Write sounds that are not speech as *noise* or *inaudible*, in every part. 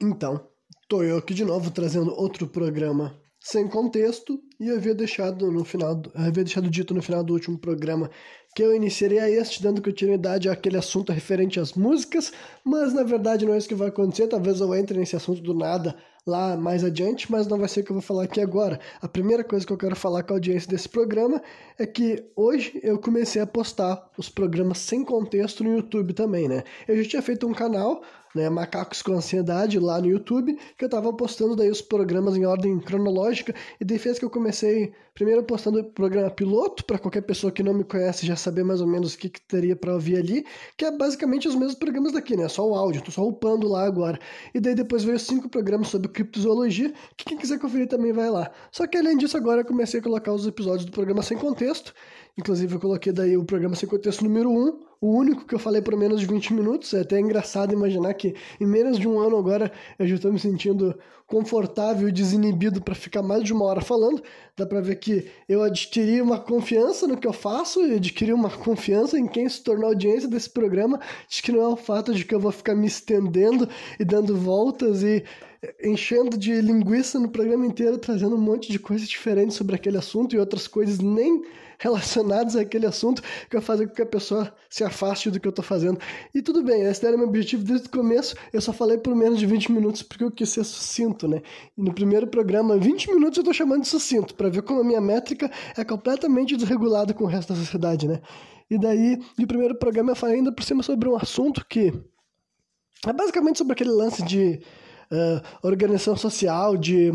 Então, tô eu aqui de novo trazendo outro programa sem contexto e havia deixado no final, havia deixado dito no final do último programa que eu iniciaria este dando continuidade àquele assunto referente às músicas, mas na verdade não é isso que vai acontecer, talvez eu entre nesse assunto do nada lá mais adiante, mas não vai ser o que eu vou falar aqui agora. A primeira coisa que eu quero falar com a audiência desse programa é que hoje eu comecei a postar os programas sem contexto no YouTube também, né? Eu já tinha feito um canal né, Macacos com Ansiedade, lá no YouTube, que eu tava postando daí os programas em ordem cronológica, e daí fez que eu comecei primeiro postando o programa piloto, para qualquer pessoa que não me conhece já saber mais ou menos o que, que teria para ouvir ali, que é basicamente os mesmos programas daqui, né, só o áudio, tô só upando lá agora. E daí depois veio cinco programas sobre criptozoologia, que quem quiser conferir também vai lá. Só que além disso agora eu comecei a colocar os episódios do programa sem contexto, Inclusive, eu coloquei daí o programa sem contexto número 1, o único que eu falei por menos de 20 minutos. É até engraçado imaginar que em menos de um ano agora eu já estou me sentindo confortável e desinibido para ficar mais de uma hora falando. Dá para ver que eu adquiri uma confiança no que eu faço e adquiri uma confiança em quem se tornou audiência desse programa. Acho que não é o fato de que eu vou ficar me estendendo e dando voltas e enchendo de linguiça no programa inteiro, trazendo um monte de coisas diferentes sobre aquele assunto e outras coisas nem relacionados àquele assunto que vai fazer com que a pessoa se afaste do que eu estou fazendo. E tudo bem, esse era meu objetivo desde o começo, eu só falei por menos de 20 minutos porque eu quis ser sucinto, né? E no primeiro programa, 20 minutos eu estou chamando de sucinto, para ver como a minha métrica é completamente desregulada com o resto da sociedade, né? E daí, no primeiro programa eu falei ainda por cima sobre um assunto que é basicamente sobre aquele lance de uh, organização social, de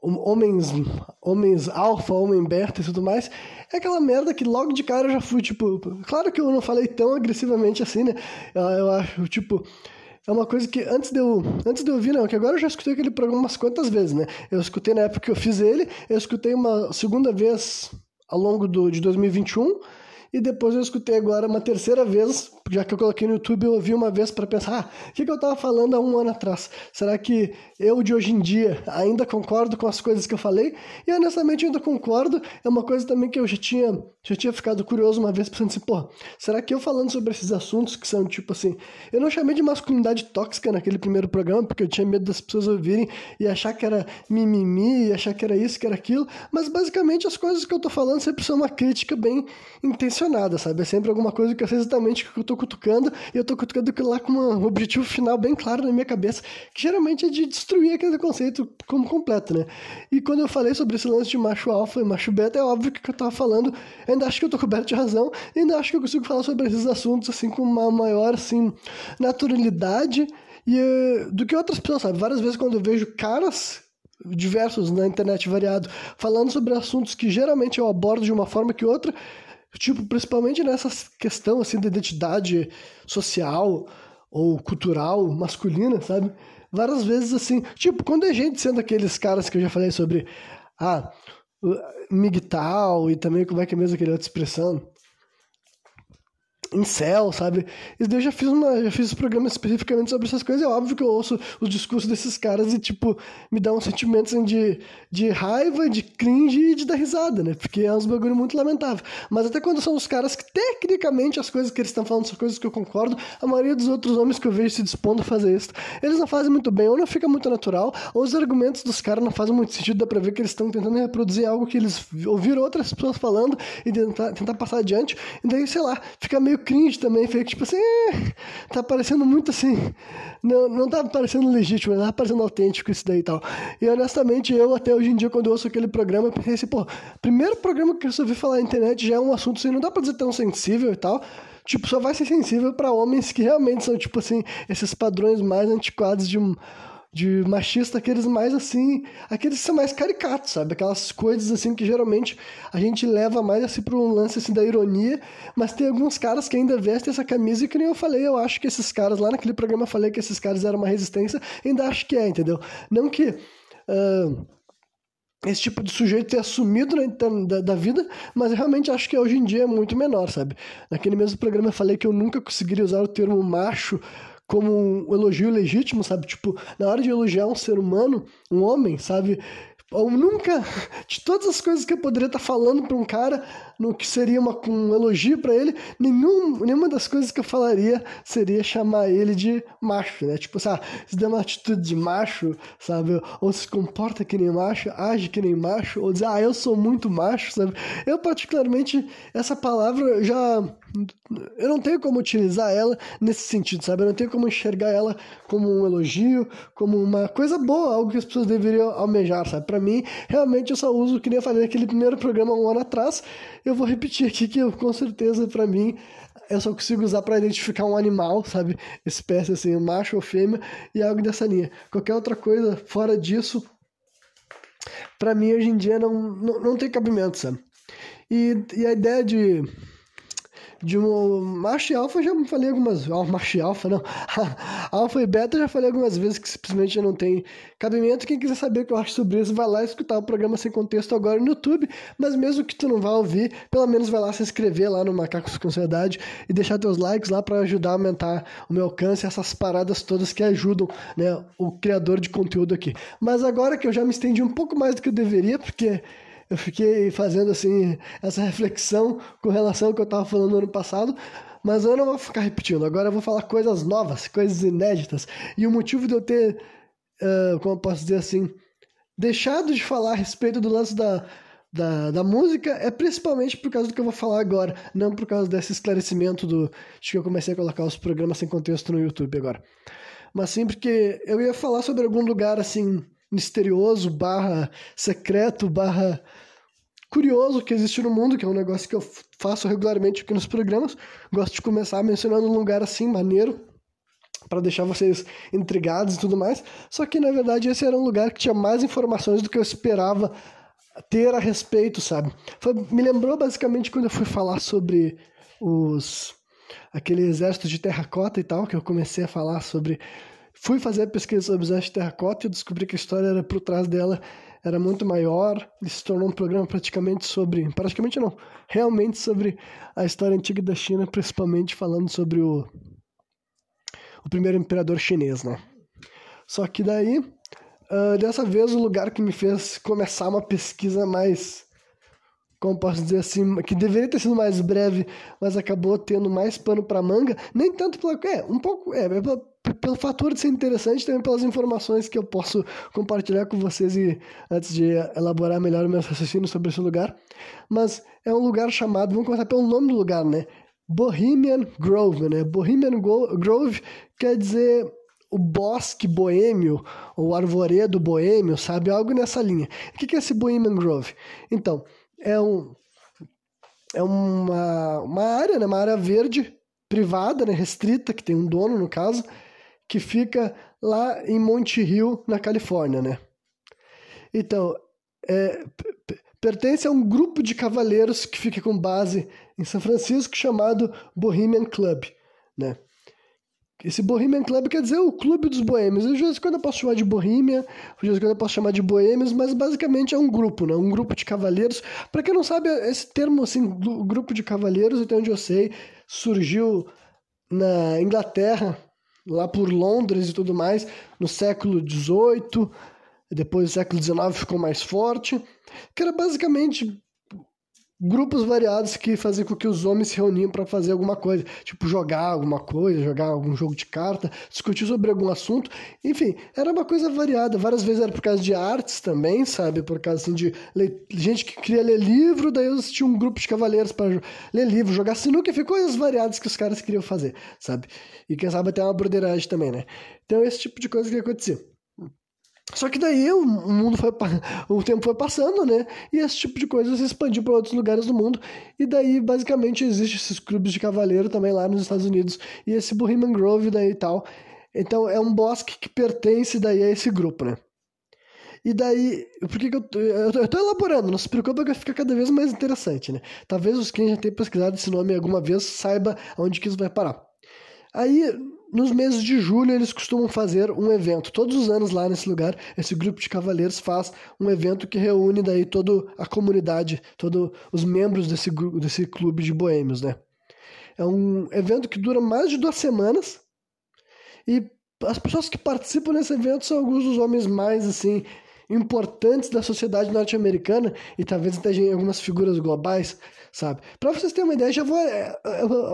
homens, homens alfa, homem beta e tudo mais, é aquela merda que logo de cara eu já fui, tipo, claro que eu não falei tão agressivamente assim, né? Eu acho, tipo, é uma coisa que antes de eu, antes de eu ouvir, não, que agora eu já escutei aquele programa umas quantas vezes, né? Eu escutei na época que eu fiz ele, eu escutei uma segunda vez ao longo do, de 2021, e depois eu escutei agora uma terceira vez, já que eu coloquei no YouTube, eu ouvi uma vez para pensar, ah, o que, que eu estava falando há um ano atrás? Será que eu de hoje em dia ainda concordo com as coisas que eu falei? E honestamente eu ainda concordo, é uma coisa também que eu já tinha, já tinha ficado curioso uma vez, pensando assim, pô, será que eu falando sobre esses assuntos que são tipo assim, eu não chamei de masculinidade tóxica naquele primeiro programa, porque eu tinha medo das pessoas ouvirem e achar que era mimimi, e achar que era isso, que era aquilo, mas basicamente as coisas que eu tô falando sempre são uma crítica bem intencionada sabe? É sempre alguma coisa que eu sei exatamente o que eu tô cutucando e eu tô cutucando aquilo lá com um objetivo final bem claro na minha cabeça, que geralmente é de destruir aquele conceito como completo, né? E quando eu falei sobre esse lance de macho alfa e macho beta, é óbvio que eu tava falando, ainda acho que eu tô coberto de razão, ainda acho que eu consigo falar sobre esses assuntos assim com uma maior assim naturalidade e uh, do que outras pessoas, sabe? Várias vezes quando eu vejo caras diversos na internet variado, falando sobre assuntos que geralmente eu abordo de uma forma que outra, Tipo, principalmente nessa questão, assim, da identidade social ou cultural masculina, sabe? Várias vezes, assim, tipo, quando a gente sendo aqueles caras que eu já falei sobre, ah, migtal e também como é que é mesmo aquela outra expressão, em céu, sabe? E eu já fiz uma, já fiz um programa especificamente sobre essas coisas. É óbvio que eu ouço os discursos desses caras e, tipo, me dá um sentimento assim, de, de raiva, de cringe e de dar risada, né? Porque é uns bagulho muito lamentável. Mas até quando são os caras que, tecnicamente, as coisas que eles estão falando são coisas que eu concordo, a maioria dos outros homens que eu vejo se dispondo a fazer isso, eles não fazem muito bem, ou não fica muito natural, ou os argumentos dos caras não fazem muito sentido, dá pra ver que eles estão tentando reproduzir algo que eles ouviram outras pessoas falando e tentar, tentar passar adiante. E daí, sei lá, fica meio meio cringe também, feio tipo assim, é, tá parecendo muito assim, não, não tá parecendo legítimo, tá parecendo autêntico isso daí e tal. E honestamente, eu até hoje em dia, quando eu ouço aquele programa, pensei assim, pô, primeiro programa que eu resolvi falar na internet já é um assunto assim, não dá pra dizer tão sensível e tal, tipo, só vai ser sensível para homens que realmente são, tipo assim, esses padrões mais antiquados de um de machista, aqueles mais assim, aqueles que são mais caricatos, sabe? Aquelas coisas assim que geralmente a gente leva mais assim para um lance assim da ironia, mas tem alguns caras que ainda vestem essa camisa e que nem eu falei, eu acho que esses caras lá naquele programa eu falei que esses caras eram uma resistência, ainda acho que é, entendeu? Não que uh, esse tipo de sujeito ter assumido né, da, da, vida, mas realmente acho que hoje em dia é muito menor, sabe? Naquele mesmo programa eu falei que eu nunca conseguiria usar o termo macho como um elogio legítimo, sabe? Tipo, na hora de elogiar um ser humano, um homem, sabe? Ou nunca, de todas as coisas que eu poderia estar falando para um cara, no que seria uma, um elogio para ele, nenhum, nenhuma das coisas que eu falaria seria chamar ele de macho, né? Tipo, sabe, se der uma atitude de macho, sabe? Ou se comporta que nem macho, age que nem macho, ou dizer, ah, eu sou muito macho, sabe? Eu, particularmente, essa palavra já. Eu não tenho como utilizar ela nesse sentido, sabe? Eu não tenho como enxergar ela como um elogio, como uma coisa boa, algo que as pessoas deveriam almejar, sabe? Para mim, realmente eu só uso, que nem eu falei naquele primeiro programa um ano atrás, eu vou repetir aqui que eu, com certeza, para mim, eu só consigo usar para identificar um animal, sabe? Espécie assim, macho ou fêmea, e algo dessa linha. Qualquer outra coisa fora disso, para mim hoje em dia não, não, não tem cabimento, sabe? E, e a ideia de de um macho e alfa já falei algumas oh, macho e alfa não. *laughs* Alfa e beta já falei algumas vezes que simplesmente não tem cabimento. Quem quiser saber o que eu acho sobre isso vai lá escutar o programa sem contexto agora no YouTube. Mas mesmo que tu não vá ouvir pelo menos vai lá se inscrever lá no Macacos com Sociedade e deixar teus likes lá para ajudar a aumentar o meu alcance essas paradas todas que ajudam né o criador de conteúdo aqui. Mas agora que eu já me estendi um pouco mais do que eu deveria porque eu fiquei fazendo assim essa reflexão com relação ao que eu estava falando no ano passado, mas eu não vou ficar repetindo. Agora eu vou falar coisas novas, coisas inéditas. E o motivo de eu ter, uh, como eu posso dizer assim, deixado de falar a respeito do lance da, da, da música é principalmente por causa do que eu vou falar agora, não por causa desse esclarecimento do, de que eu comecei a colocar os programas sem contexto no YouTube agora. Mas sim porque eu ia falar sobre algum lugar assim misterioso, barra secreto, barra curioso que existe no mundo, que é um negócio que eu faço regularmente aqui nos programas. Gosto de começar mencionando um lugar assim, maneiro, para deixar vocês intrigados e tudo mais. Só que na verdade esse era um lugar que tinha mais informações do que eu esperava ter a respeito, sabe? Foi, me lembrou basicamente quando eu fui falar sobre os aquele exército de terracota e tal, que eu comecei a falar sobre Fui fazer a pesquisa sobre os de terracota e descobri que a história era por trás dela era muito maior e se tornou um programa praticamente sobre, praticamente não, realmente sobre a história antiga da China, principalmente falando sobre o o primeiro imperador chinês, né? Só que daí, uh, dessa vez o lugar que me fez começar uma pesquisa mais como posso dizer assim, que deveria ter sido mais breve, mas acabou tendo mais pano para manga, nem tanto pela, é, um pouco, é, é pelo, pelo fator de ser interessante, também pelas informações que eu posso compartilhar com vocês e antes de elaborar melhor o meu raciocínio sobre esse lugar. Mas é um lugar chamado, vamos começar pelo nome do lugar, né? Bohemian Grove, né? Bohemian Grove quer dizer o bosque boêmio, ou arvoredo boêmio, sabe? Algo nessa linha. O que é esse Bohemian Grove? Então, é, um, é uma, uma área, né, uma área verde privada, né, restrita, que tem um dono no caso, que fica lá em Monte Rio, na Califórnia, né? Então, é, pertence a um grupo de cavaleiros que fica com base em São Francisco chamado Bohemian Club, né? Esse Bohemian Club quer dizer o clube dos boêmios. Às vezes quando eu posso chamar de Bohemia, às vezes quando eu posso chamar de boêmios, mas basicamente é um grupo, né? Um grupo de cavaleiros. Para quem não sabe, esse termo assim, grupo de cavaleiros, até onde eu sei, surgiu na Inglaterra, lá por Londres e tudo mais, no século XVIII. Depois do século XIX ficou mais forte, que era basicamente grupos variados que faziam com que os homens se reuniam para fazer alguma coisa, tipo jogar alguma coisa, jogar algum jogo de carta, discutir sobre algum assunto, enfim, era uma coisa variada. Várias vezes era por causa de artes também, sabe? Por causa assim, de gente que queria ler livro, daí eles tinham um grupo de cavaleiros para ler livro, jogar sinuca, enfim, coisas variadas que os caras queriam fazer, sabe? E quem sabe até uma broderagem também, né? Então esse tipo de coisa que acontecia. Só que daí o mundo foi *laughs* o tempo foi passando, né? E esse tipo de coisa se expandiu para outros lugares do mundo. E daí basicamente existe esses clubes de cavaleiro também lá nos Estados Unidos e esse Bohemian Grove daí e tal. Então é um bosque que pertence daí a esse grupo, né? E daí, por que, que eu, tô, eu, tô elaborando, não se preocupa que fica cada vez mais interessante, né? Talvez os quem já tenham pesquisado esse nome alguma vez saiba onde que isso vai parar. Aí, nos meses de julho, eles costumam fazer um evento. Todos os anos lá nesse lugar, esse grupo de cavaleiros faz um evento que reúne daí toda a comunidade, todos os membros desse, desse clube de boêmios, né? É um evento que dura mais de duas semanas e as pessoas que participam desse evento são alguns dos homens mais, assim, importantes da sociedade norte-americana e talvez até algumas figuras globais, sabe? Para vocês terem uma ideia, já vou é,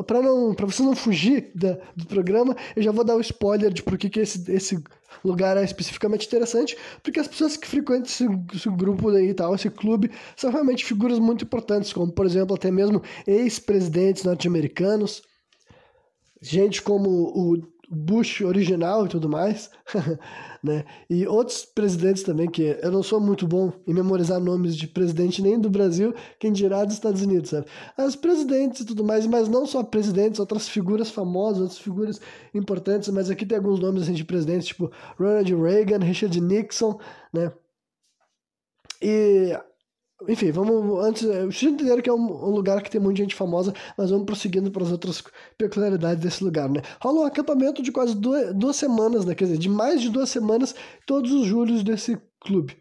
para não para vocês não fugir da, do programa, eu já vou dar o um spoiler de por que, que esse, esse lugar é especificamente interessante, porque as pessoas que frequentam esse, esse grupo aí e tal, esse clube, são realmente figuras muito importantes, como por exemplo até mesmo ex-presidentes norte-americanos, gente como o Bush original e tudo mais, *laughs* né? E outros presidentes também, que eu não sou muito bom em memorizar nomes de presidente nem do Brasil, quem dirá dos Estados Unidos, sabe? As presidentes e tudo mais, mas não só presidentes, outras figuras famosas, outras figuras importantes, mas aqui tem alguns nomes assim, de presidentes, tipo Ronald Reagan, Richard Nixon, né? E enfim, vamos antes. Vocês entenderam que é um, um, lugar que tem muita gente famosa, mas vamos prosseguindo para as outras peculiaridades desse lugar, né? Rola um acampamento de quase duas, duas semanas, né? Quer dizer, de mais de duas semanas, todos os julhos desse clube,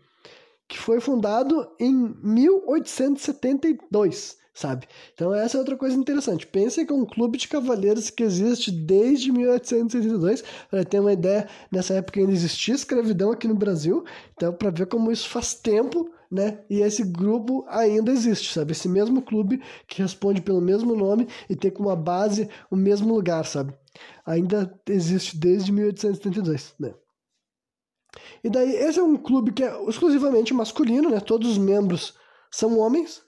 que foi fundado em 1872 sabe? Então essa é outra coisa interessante. Pensem que é um clube de cavaleiros que existe desde 1882, para ter uma ideia, nessa época ainda existia escravidão aqui no Brasil, então para ver como isso faz tempo né? E esse grupo ainda existe, sabe? Esse mesmo clube que responde pelo mesmo nome e tem como base o mesmo lugar, sabe? Ainda existe desde 1872, né? E daí, esse é um clube que é exclusivamente masculino, né? Todos os membros são homens.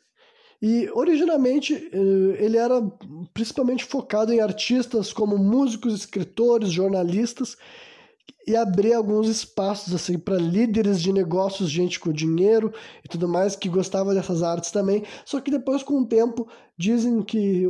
E originalmente eh, ele era principalmente focado em artistas como músicos, escritores, jornalistas e abrir alguns espaços assim para líderes de negócios, gente com dinheiro e tudo mais que gostava dessas artes também. Só que depois com o tempo dizem que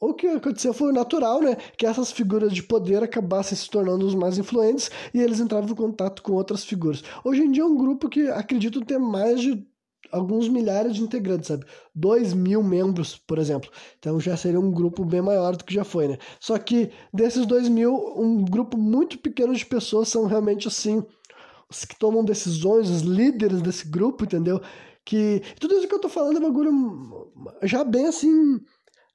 o que aconteceu foi natural, né? Que essas figuras de poder acabassem se tornando os mais influentes e eles entravam em contato com outras figuras. Hoje em dia é um grupo que acredito ter mais de alguns milhares de integrantes, sabe? Dois mil membros, por exemplo. Então já seria um grupo bem maior do que já foi, né? Só que desses dois mil, um grupo muito pequeno de pessoas são realmente assim os que tomam decisões, os líderes desse grupo, entendeu? Que tudo isso que eu tô falando é bagulho já bem assim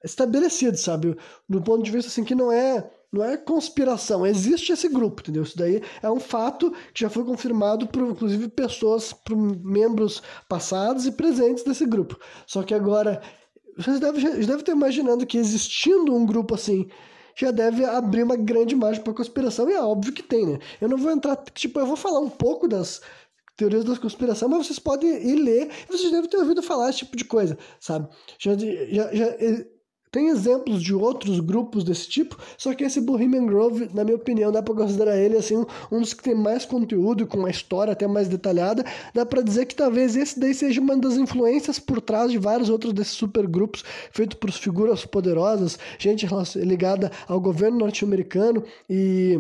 estabelecido, sabe? Do ponto de vista assim que não é não é conspiração, existe esse grupo, entendeu? Isso daí é um fato que já foi confirmado por, inclusive, pessoas, por membros passados e presentes desse grupo. Só que agora, vocês devem, já devem estar imaginando que existindo um grupo assim, já deve abrir uma grande margem para conspiração, e é óbvio que tem, né? Eu não vou entrar, tipo, eu vou falar um pouco das teorias da conspiração, mas vocês podem ir ler, vocês devem ter ouvido falar esse tipo de coisa, sabe? Já, já, já tem exemplos de outros grupos desse tipo, só que esse Bohemian Grove, na minha opinião, dá para considerar ele assim um dos que tem mais conteúdo, com uma história até mais detalhada. Dá para dizer que talvez esse daí seja uma das influências por trás de vários outros desses supergrupos feitos por figuras poderosas, gente ligada ao governo norte-americano e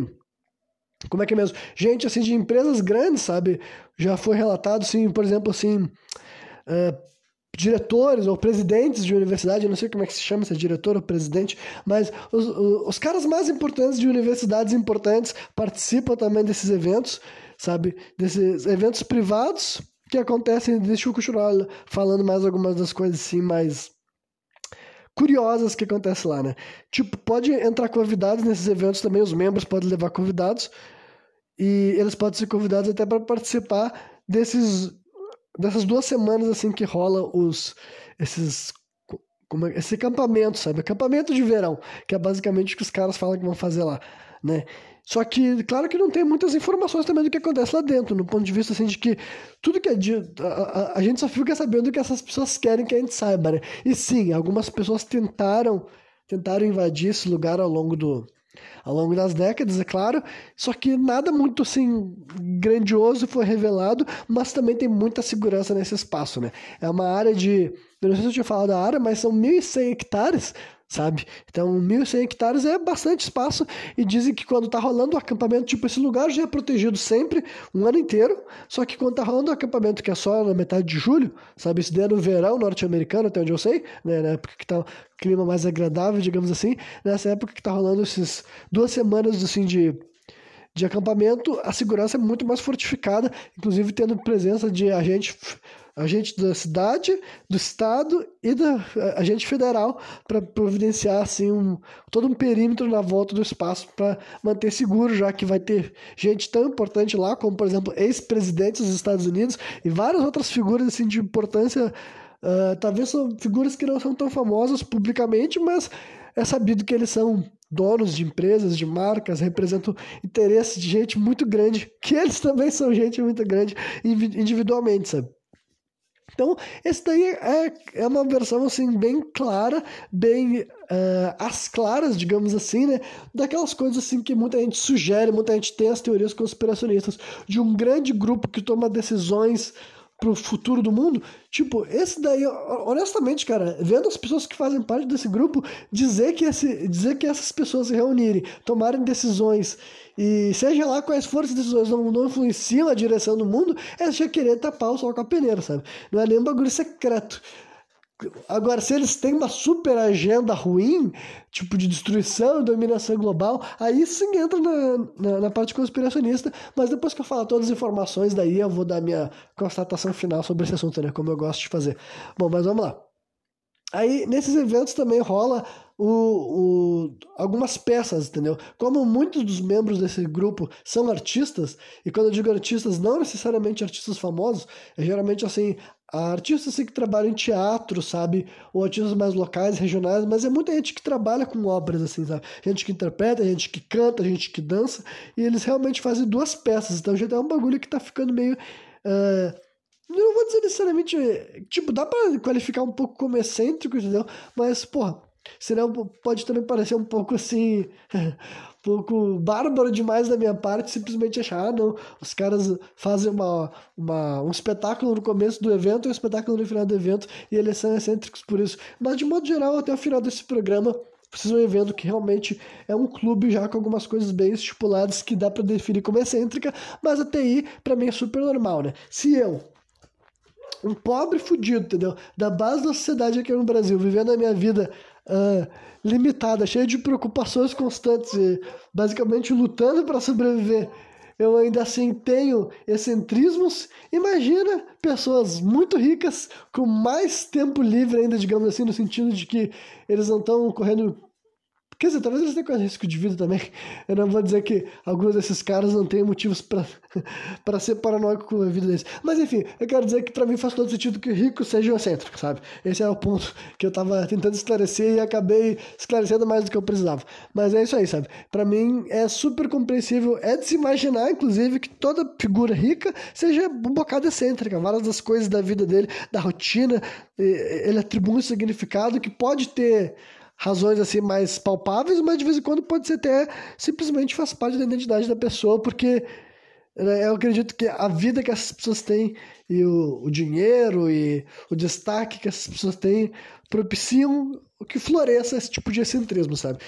como é que é mesmo? Gente assim de empresas grandes, sabe? Já foi relatado, sim, por exemplo, assim, uh, diretores ou presidentes de universidade, eu não sei como é que se chama, se é diretor ou presidente, mas os, os caras mais importantes de universidades importantes participam também desses eventos, sabe? Desses eventos privados que acontecem, deixa eu continuar falando mais algumas das coisas assim, mais curiosas que acontecem lá, né? Tipo, pode entrar convidados nesses eventos também, os membros podem levar convidados, e eles podem ser convidados até para participar desses dessas duas semanas assim que rola os esses como é, esse acampamento, sabe? Acampamento de verão, que é basicamente o que os caras falam que vão fazer lá, né? Só que, claro que não tem muitas informações também do que acontece lá dentro, no ponto de vista assim de que tudo que é dito, a, a, a gente só fica sabendo o que essas pessoas querem que a gente saiba, né? E sim, algumas pessoas tentaram tentaram invadir esse lugar ao longo do, ao longo das décadas, é claro, só que nada muito assim grandioso foi revelado, mas também tem muita segurança nesse espaço, né? É uma área de, eu não sei se eu tinha falado da área, mas são 1.100 hectares sabe? Então, 1.100 hectares é bastante espaço e dizem que quando tá rolando o acampamento, tipo, esse lugar já é protegido sempre, um ano inteiro, só que quando tá rolando o acampamento, que é só na metade de julho, sabe? Isso daí é no verão norte-americano, até onde eu sei, né? Na época que tá clima mais agradável, digamos assim, nessa época que tá rolando esses duas semanas, assim, de de acampamento, a segurança é muito mais fortificada, inclusive tendo presença de agente agente da cidade, do estado e da agente federal para providenciar assim um todo um perímetro na volta do espaço para manter seguro, já que vai ter gente tão importante lá como por exemplo ex-presidentes dos Estados Unidos e várias outras figuras assim de importância, uh, talvez são figuras que não são tão famosas publicamente, mas é sabido que eles são donos de empresas, de marcas, representam interesses de gente muito grande, que eles também são gente muito grande individualmente, sabe? Então, esse daí é, é uma versão assim bem clara, bem uh, às claras, digamos assim, né? Daquelas coisas assim que muita gente sugere, muita gente tem as teorias conspiracionistas de um grande grupo que toma decisões pro futuro do mundo. Tipo, esse daí, honestamente, cara, vendo as pessoas que fazem parte desse grupo, dizer que, esse, dizer que essas pessoas se reunirem, tomarem decisões e seja lá quais forem as decisões não, não influenciam a direção do mundo, é já querer tapar o sol com a peneira, sabe? Não é nem um bagulho secreto. Agora, se eles têm uma super agenda ruim, tipo de destruição e dominação global, aí sim entra na, na, na, parte conspiracionista. Mas depois que eu falar todas as informações, daí eu vou dar minha constatação final sobre esse assunto, né? Como eu gosto de fazer. Bom, mas vamos lá. Aí, nesses eventos também rola o, o, algumas peças, entendeu? Como muitos dos membros desse grupo são artistas, e quando eu digo artistas, não necessariamente artistas famosos, é geralmente assim, artistas assim, que trabalham em teatro, sabe? Ou artistas mais locais, regionais, mas é muita gente que trabalha com obras, assim, sabe? Gente que interpreta, gente que canta, gente que dança, e eles realmente fazem duas peças, então já é um bagulho que tá ficando meio. Uh, não vou dizer necessariamente. Tipo, dá pra qualificar um pouco como excêntrico, entendeu? Mas, porra, senão pode também parecer um pouco assim. um *laughs* pouco bárbaro demais da minha parte simplesmente achar, ah, não, os caras fazem uma, uma, um espetáculo no começo do evento e um espetáculo no final do evento e eles são excêntricos por isso. Mas, de modo geral, até o final desse programa, vocês vão vendo que realmente é um clube já com algumas coisas bem estipuladas que dá para definir como excêntrica, mas até aí, para mim, é super normal, né? Se eu, um pobre fudido, entendeu? Da base da sociedade aqui no Brasil, vivendo a minha vida uh, limitada, cheia de preocupações constantes e basicamente lutando para sobreviver. Eu ainda assim tenho excentrismos. Imagina pessoas muito ricas com mais tempo livre ainda, digamos assim, no sentido de que eles não estão correndo Quer dizer, talvez eles tenham risco de vida também. Eu não vou dizer que alguns desses caras não têm motivos para *laughs* ser paranoico com a vida deles. Mas enfim, eu quero dizer que para mim faz todo sentido que ricos sejam excêntricos, sabe? Esse é o ponto que eu tava tentando esclarecer e acabei esclarecendo mais do que eu precisava. Mas é isso aí, sabe? Para mim é super compreensível, é de se imaginar, inclusive, que toda figura rica seja um bocado excêntrica. Várias das coisas da vida dele, da rotina, ele atribui um significado que pode ter razões assim mais palpáveis, mas de vez em quando pode ser até simplesmente faz parte da identidade da pessoa, porque né, eu acredito que a vida que essas pessoas têm e o, o dinheiro e o destaque que essas pessoas têm propiciam que floresça esse tipo de excentrismo, sabe?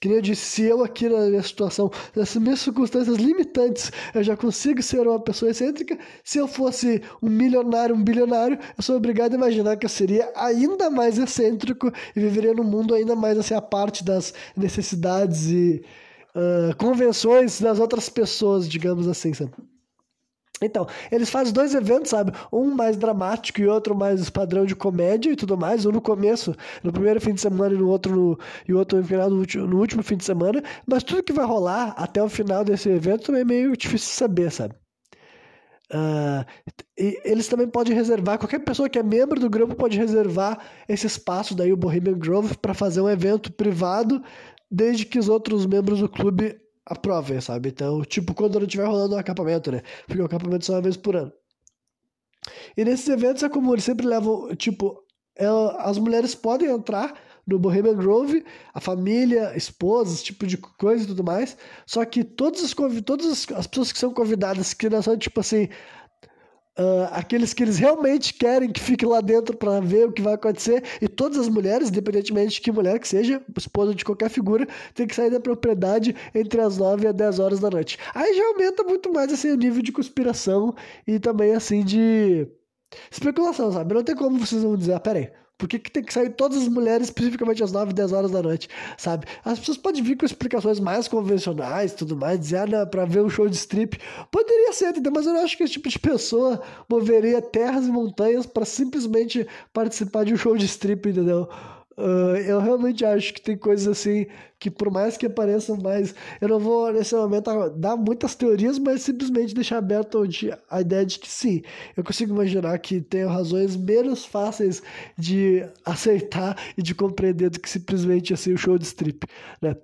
Que nem eu disse, se eu aqui na minha situação, nessas minhas circunstâncias limitantes, eu já consigo ser uma pessoa excêntrica, se eu fosse um milionário, um bilionário, eu sou obrigado a imaginar que eu seria ainda mais excêntrico e viveria num mundo ainda mais assim, a parte das necessidades e uh, convenções das outras pessoas, digamos assim, sabe? Então, eles fazem dois eventos, sabe? Um mais dramático e outro mais padrão de comédia e tudo mais. Um no começo, no primeiro fim de semana e no outro no, e outro no final último, no último fim de semana. Mas tudo que vai rolar até o final desse evento também é meio difícil de saber, sabe? Uh, eles também podem reservar, qualquer pessoa que é membro do grupo pode reservar esse espaço daí, o Bohemian Grove, para fazer um evento privado, desde que os outros membros do clube aprovem, sabe? Então, tipo, quando não estiver rolando um acampamento, né? Porque o acampamento é só uma vez por ano. E nesses eventos é comum, eles sempre levam, tipo, é, as mulheres podem entrar no Bohemian Grove, a família, esposa, esse tipo de coisa e tudo mais. Só que todas as, todas as pessoas que são convidadas, que não são, tipo assim, Uh, aqueles que eles realmente querem que fique lá dentro para ver o que vai acontecer. E todas as mulheres, independentemente de que mulher que seja, esposa de qualquer figura, tem que sair da propriedade entre as 9 e as 10 horas da noite. Aí já aumenta muito mais assim, o nível de conspiração e também assim de especulação, sabe? Não tem como vocês vão dizer, ah, peraí, Por que, que tem que sair todas as mulheres, especificamente às 9, 10 horas da noite, sabe? As pessoas podem vir com explicações mais convencionais tudo mais, dizer, ah, não, pra ver um show de strip. Poderia ser, entendeu? Mas eu não acho que esse tipo de pessoa moveria terras e montanhas para simplesmente participar de um show de strip, entendeu? Uh, eu realmente acho que tem coisas assim que, por mais que apareçam mais, eu não vou nesse momento dar muitas teorias, mas simplesmente deixar aberto a ideia de que sim, eu consigo imaginar que tem razões menos fáceis de aceitar e de compreender do que simplesmente assim o show de strip, né?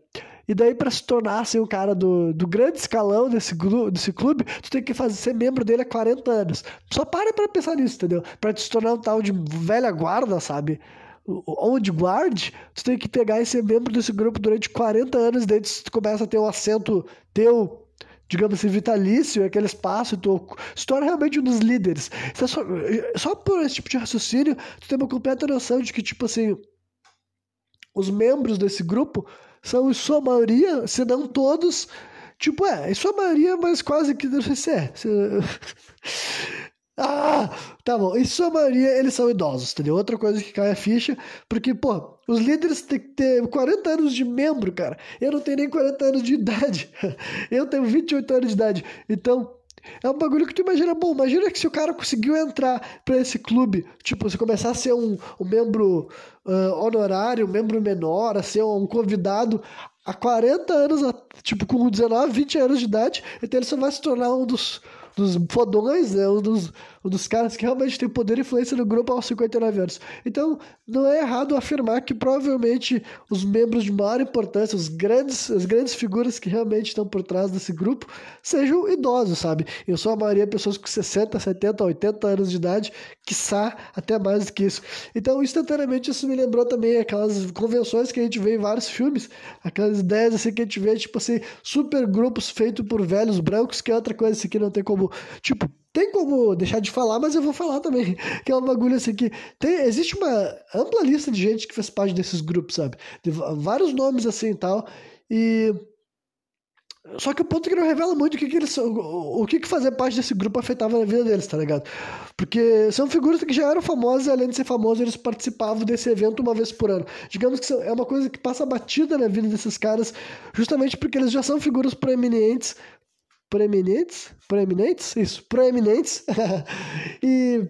E daí, para se tornar assim, o cara do, do grande escalão desse, desse clube, tu tem que fazer, ser membro dele há 40 anos. Só para pra pensar nisso, entendeu? Pra te tornar um tal de velha guarda, sabe? Old guard, tu tem que pegar e ser membro desse grupo durante 40 anos, daí tu começa a ter um assento teu, digamos assim, vitalício, aquele espaço, tu se torna realmente um dos líderes. Então, só, só por esse tipo de raciocínio, tu tem uma completa noção de que, tipo assim, os membros desse grupo são, em sua maioria, se não todos, tipo, é, em sua maioria, mas quase que, não sei se é. Se... *laughs* Ah, tá bom. Em sua maioria, eles são idosos, entendeu? Outra coisa que cai a ficha, porque, pô, os líderes têm que ter 40 anos de membro, cara. Eu não tenho nem 40 anos de idade. *laughs* Eu tenho 28 anos de idade. Então, é um bagulho que tu imagina, bom, imagina que se o cara conseguiu entrar para esse clube, tipo, se começar a ser um, um membro uh, honorário, um membro menor, a ser um convidado há 40 anos, tipo, com 19, 20 anos de idade, então ele só vai se tornar um dos dos fodões, né? Um dos, um dos caras que realmente tem poder e influência no grupo aos 59 anos. Então, não é errado afirmar que provavelmente os membros de maior importância, os grandes, as grandes figuras que realmente estão por trás desse grupo, sejam idosos, sabe? Eu sou a maioria pessoas com 60, 70, 80 anos de idade, quiçá até mais do que isso. Então, instantaneamente, isso me lembrou também aquelas convenções que a gente vê em vários filmes, aquelas ideias assim que a gente vê, tipo assim, super grupos feitos por velhos brancos, que é outra coisa assim que não tem como, tipo, tem como deixar de falar, mas eu vou falar também. *laughs* Que é um bagulho assim que. Tem, existe uma ampla lista de gente que fez parte desses grupos, sabe? Vários nomes assim e tal. E. Só que o ponto é que não revela muito o que, que eles o que, que fazer parte desse grupo afetava na vida deles, tá ligado? Porque são figuras que já eram famosas e além de ser famosos, eles participavam desse evento uma vez por ano. Digamos que é uma coisa que passa batida na vida desses caras, justamente porque eles já são figuras proeminentes proeminentes, proeminentes, isso, proeminentes, *laughs* e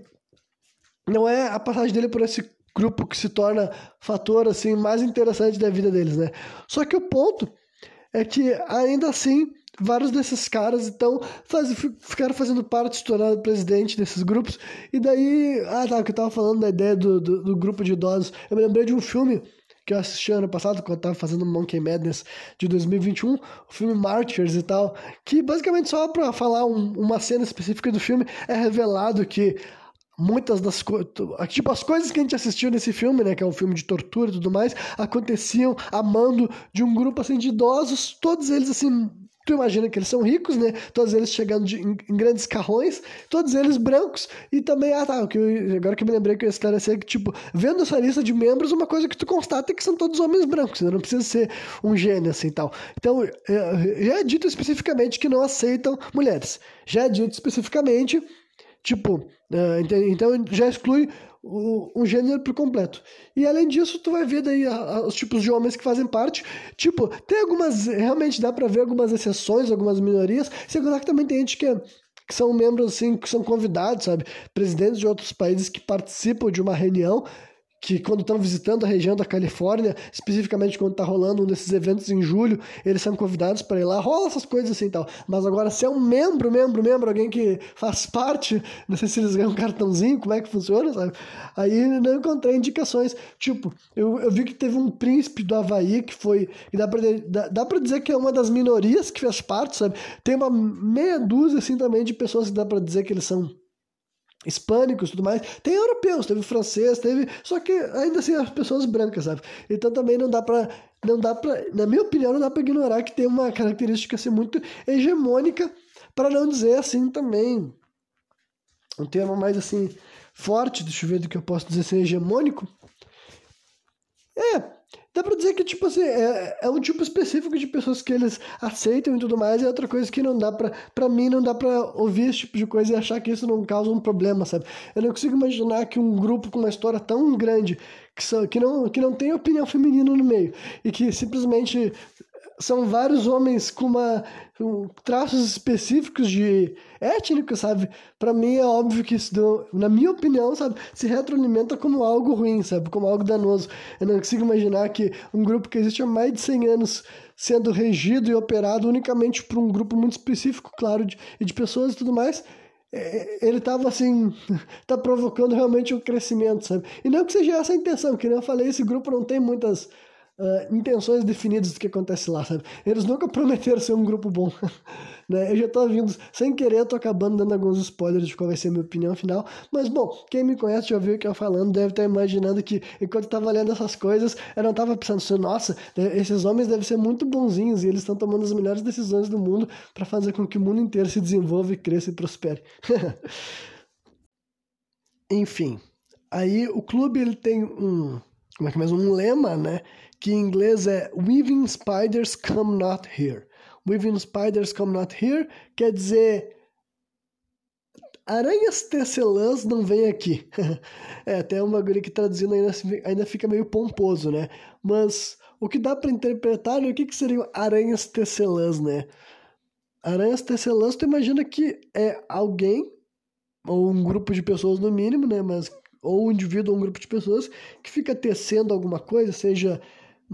não é a passagem dele por esse grupo que se torna fator assim mais interessante da vida deles, né? Só que o ponto é que ainda assim vários desses caras então faz, ficaram fazendo parte se tornar presidente desses grupos. E daí ah tá que eu tava falando da ideia do, do, do grupo de idosos. Eu me lembrei de um filme que eu assisti ano passado, quando eu tava fazendo Monkey Madness de 2021, o filme Martyrs e tal, que basicamente só pra falar um, uma cena específica do filme, é revelado que muitas das coisas, tipo, as coisas que a gente assistiu nesse filme, né, que é um filme de tortura e tudo mais, aconteciam a mando de um grupo, assim, de idosos, todos eles, assim, Tu imagina que eles são ricos, né? Todos eles chegando de, em, em, grandes carrões, todos eles brancos, e também, ah tá, que eu, agora que eu me lembrei que eu ia esclarecer que, tipo, vendo essa lista de membros, uma coisa que tu constata é que são todos homens brancos, né? Não precisa ser um gênio assim tal. Então, é, já é dito especificamente que não aceitam mulheres. Já é dito especificamente, tipo, é, então já exclui um gênero por completo. E além disso, tu vai ver daí a, a, os tipos de homens que fazem parte. Tipo, tem algumas. Realmente dá pra ver algumas exceções, algumas minorias. Sem contar que também tem gente que, que são membros assim, que são convidados, sabe? Presidentes de outros países que participam de uma reunião que quando estão visitando a região da Califórnia, especificamente quando está rolando um desses eventos em julho, eles são convidados para ir lá, rola essas coisas assim e tal. Mas agora, se é um membro, membro, membro, alguém que faz parte, *laughs* não sei se eles ganham um cartãozinho, como é que funciona, sabe? Aí não encontrei indicações. Tipo, eu, eu vi que teve um príncipe do Havaí que foi. Que dá, pra, dá, dá pra dizer que é uma das minorias que fez parte, sabe? Tem uma meia dúzia, assim, também de pessoas que dá para dizer que eles são hispânicos tudo mais. Tem europeus, teve francês, teve. Só que ainda assim as pessoas brancas, sabe? Então também não dá pra. Não dá pra. Na minha opinião, não dá pra ignorar que tem uma característica assim, muito hegemônica, para não dizer assim também. Um termo mais assim, forte, deixa eu ver do que eu posso dizer assim, hegemônico. É, dá pra dizer que, tipo assim, é, é um tipo específico de pessoas que eles aceitam e tudo mais, e é outra coisa que não dá pra. Pra mim, não dá pra ouvir esse tipo de coisa e achar que isso não causa um problema, sabe? Eu não consigo imaginar que um grupo com uma história tão grande, que, são, que, não, que não tem opinião feminina no meio, e que simplesmente são vários homens com uma traços específicos de étnicos, sabe? Para mim é óbvio que isso, na minha opinião, sabe, se retroalimenta como algo ruim, sabe? Como algo danoso. Eu não consigo imaginar que um grupo que existe há mais de 100 anos sendo regido e operado unicamente por um grupo muito específico, claro, de, de pessoas e tudo mais, é, ele estava assim, *laughs* tá provocando realmente um crescimento, sabe? E não que seja essa a intenção, que nem eu falei, esse grupo não tem muitas uh, intenções definidas do que acontece lá, sabe? Eles nunca *laughs* prometeram ser um grupo bom, *laughs* né? Eu já tô vindo, sem querer, tô acabando dando alguns spoilers de qual vai ser a minha opinião final, mas bom, quem me conhece já ouviu o que eu falando, deve estar imaginando que enquanto eu tava lendo essas coisas, eu não tava pensando assim, nossa, esses homens devem ser muito bonzinhos e eles estão tomando as melhores decisões do mundo para fazer com que o mundo inteiro se desenvolva cresça e prospere. *laughs* Enfim, aí o clube ele tem um, como é que é mesmo, um lema, né, que em inglês é Weaving Spiders Come Not Here. Weaving Spiders Come Not Here quer dizer aranhas tecelãs não vêm aqui. *laughs* é, até uma bagulho que traduzindo ainda, ainda fica meio pomposo, né? Mas o que dá para interpretar, né, o que, que seriam aranhas tecelãs, né? Aranhas tecelãs, tu imagina que é alguém, ou um grupo de pessoas no mínimo, né? Mas, ou um indivíduo ou um grupo de pessoas que fica tecendo alguma coisa, seja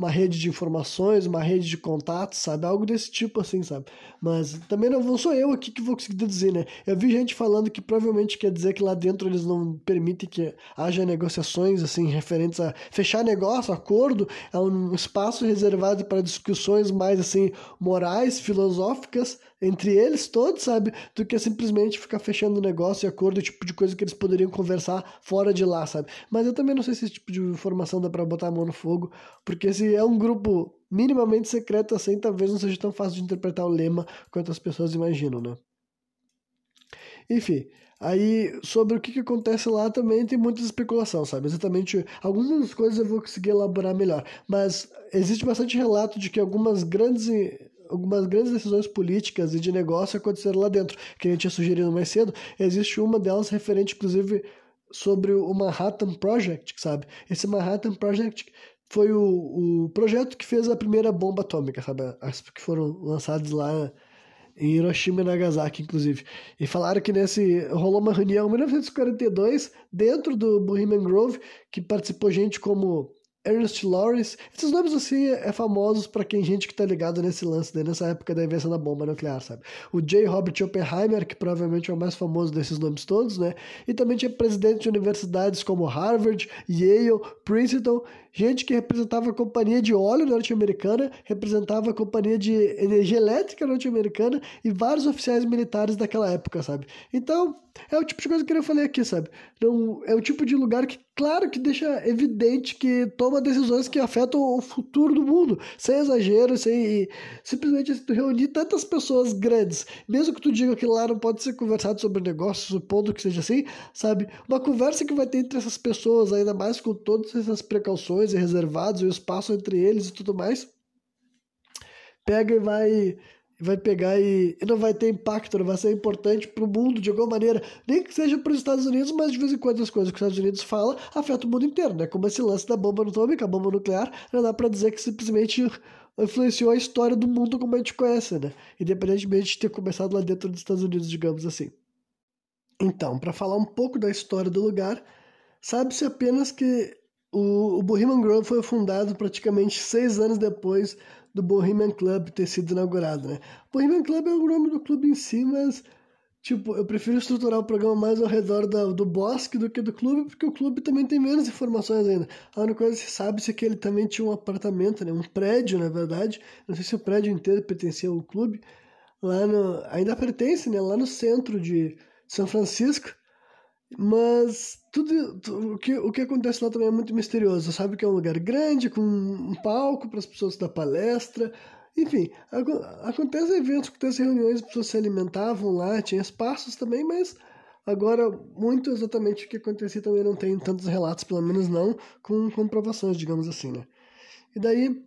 uma rede de informações, uma rede de contatos, sabe? Algo desse tipo assim, sabe? Mas também não sou eu aqui que vou conseguir deduzir, né? Eu vi gente falando que provavelmente quer dizer que lá dentro eles não permitem que haja negociações, assim, referentes a fechar negócio, acordo, é um espaço reservado para discussões mais, assim, morais, filosóficas, entre eles todos, sabe? Do que simplesmente ficar fechando negócio e acordo, tipo de coisa que eles poderiam conversar fora de lá, sabe? Mas eu também não sei se esse tipo de informação dá pra botar a mão no fogo, porque se é um grupo minimamente secreto assim, talvez não seja tão fácil de interpretar o lema quanto as pessoas imaginam, né? Enfim, aí sobre o que, que acontece lá também tem muita especulação, sabe? Exatamente, algumas coisas eu vou conseguir elaborar melhor, mas existe bastante relato de que algumas grandes algumas grandes decisões políticas e de negócio aconteceram lá dentro, que a gente tinha sugerido mais cedo. Existe uma delas referente, inclusive, sobre o Manhattan Project, sabe? Esse Manhattan Project foi o, o projeto que fez a primeira bomba atômica, sabe? As que foram lançadas lá em Hiroshima e Nagasaki, inclusive. E falaram que nesse rolou uma reunião em 1942 dentro do Bohemian Grove que participou gente como Ernest Lawrence. Esses nomes, assim, é famosos para quem gente que tá ligado nesse lance, nessa época da invenção da bomba nuclear, sabe? O J. Robert Oppenheimer, que provavelmente é o mais famoso desses nomes todos, né? E também tinha presidente de universidades como Harvard, Yale, Princeton, gente que representava a companhia de óleo norte-americana, representava a companhia de energia elétrica norte-americana e vários oficiais militares daquela época, sabe? Então, é o tipo de coisa que eu falei aqui, sabe? Não, é o tipo de lugar que, claro, que deixa evidente que toma decisões que afetam o futuro do mundo, sem exagero, sem simplesmente tu reunir tantas pessoas grandes, mesmo que tu diga que lá não pode ser conversado sobre negócios, supondo que seja assim, sabe? Uma conversa que vai ter entre essas pessoas, ainda mais com todas essas precauções e reservados e o espaço entre eles e tudo mais, pega e vai vai pegar e, e, não vai ter impacto, não vai ser importante para o mundo de alguma maneira, nem que seja para os Estados Unidos, mas de vez em quando as coisas que os Estados Unidos falam afetam o mundo inteiro, né? Como esse lance da bomba atômica, a bomba nuclear, não dá para dizer que simplesmente influenciou a história do mundo como a gente conhece, né? Independentemente de ter começado lá dentro dos Estados Unidos, digamos assim. Então, para falar um pouco da história do lugar, sabe-se apenas que o, o Bohemian Grove foi fundado praticamente seis anos depois do Bohemian Club ter sido inaugurado, né? Bohemian Club é o nome do clube em si, mas tipo, eu prefiro estruturar o programa mais ao redor da, do bosque do que do clube, porque o clube também tem menos informações ainda. A única coisa que se sabe é que ele também tinha um apartamento, né? Um prédio, na verdade. Não sei se o prédio inteiro pertencia ao clube. Lá no, ainda pertence, né? Lá no centro de São Francisco. Mas tudo, tudo, o, que, o que acontece lá também é muito misterioso. Sabe que é um lugar grande, com um palco para as pessoas dar palestra. Enfim, acontece eventos, acontece reuniões, as pessoas se alimentavam lá, tinha espaços também, mas agora muito exatamente o que acontecia também não tem tantos relatos, pelo menos não com comprovações, digamos assim, né? E daí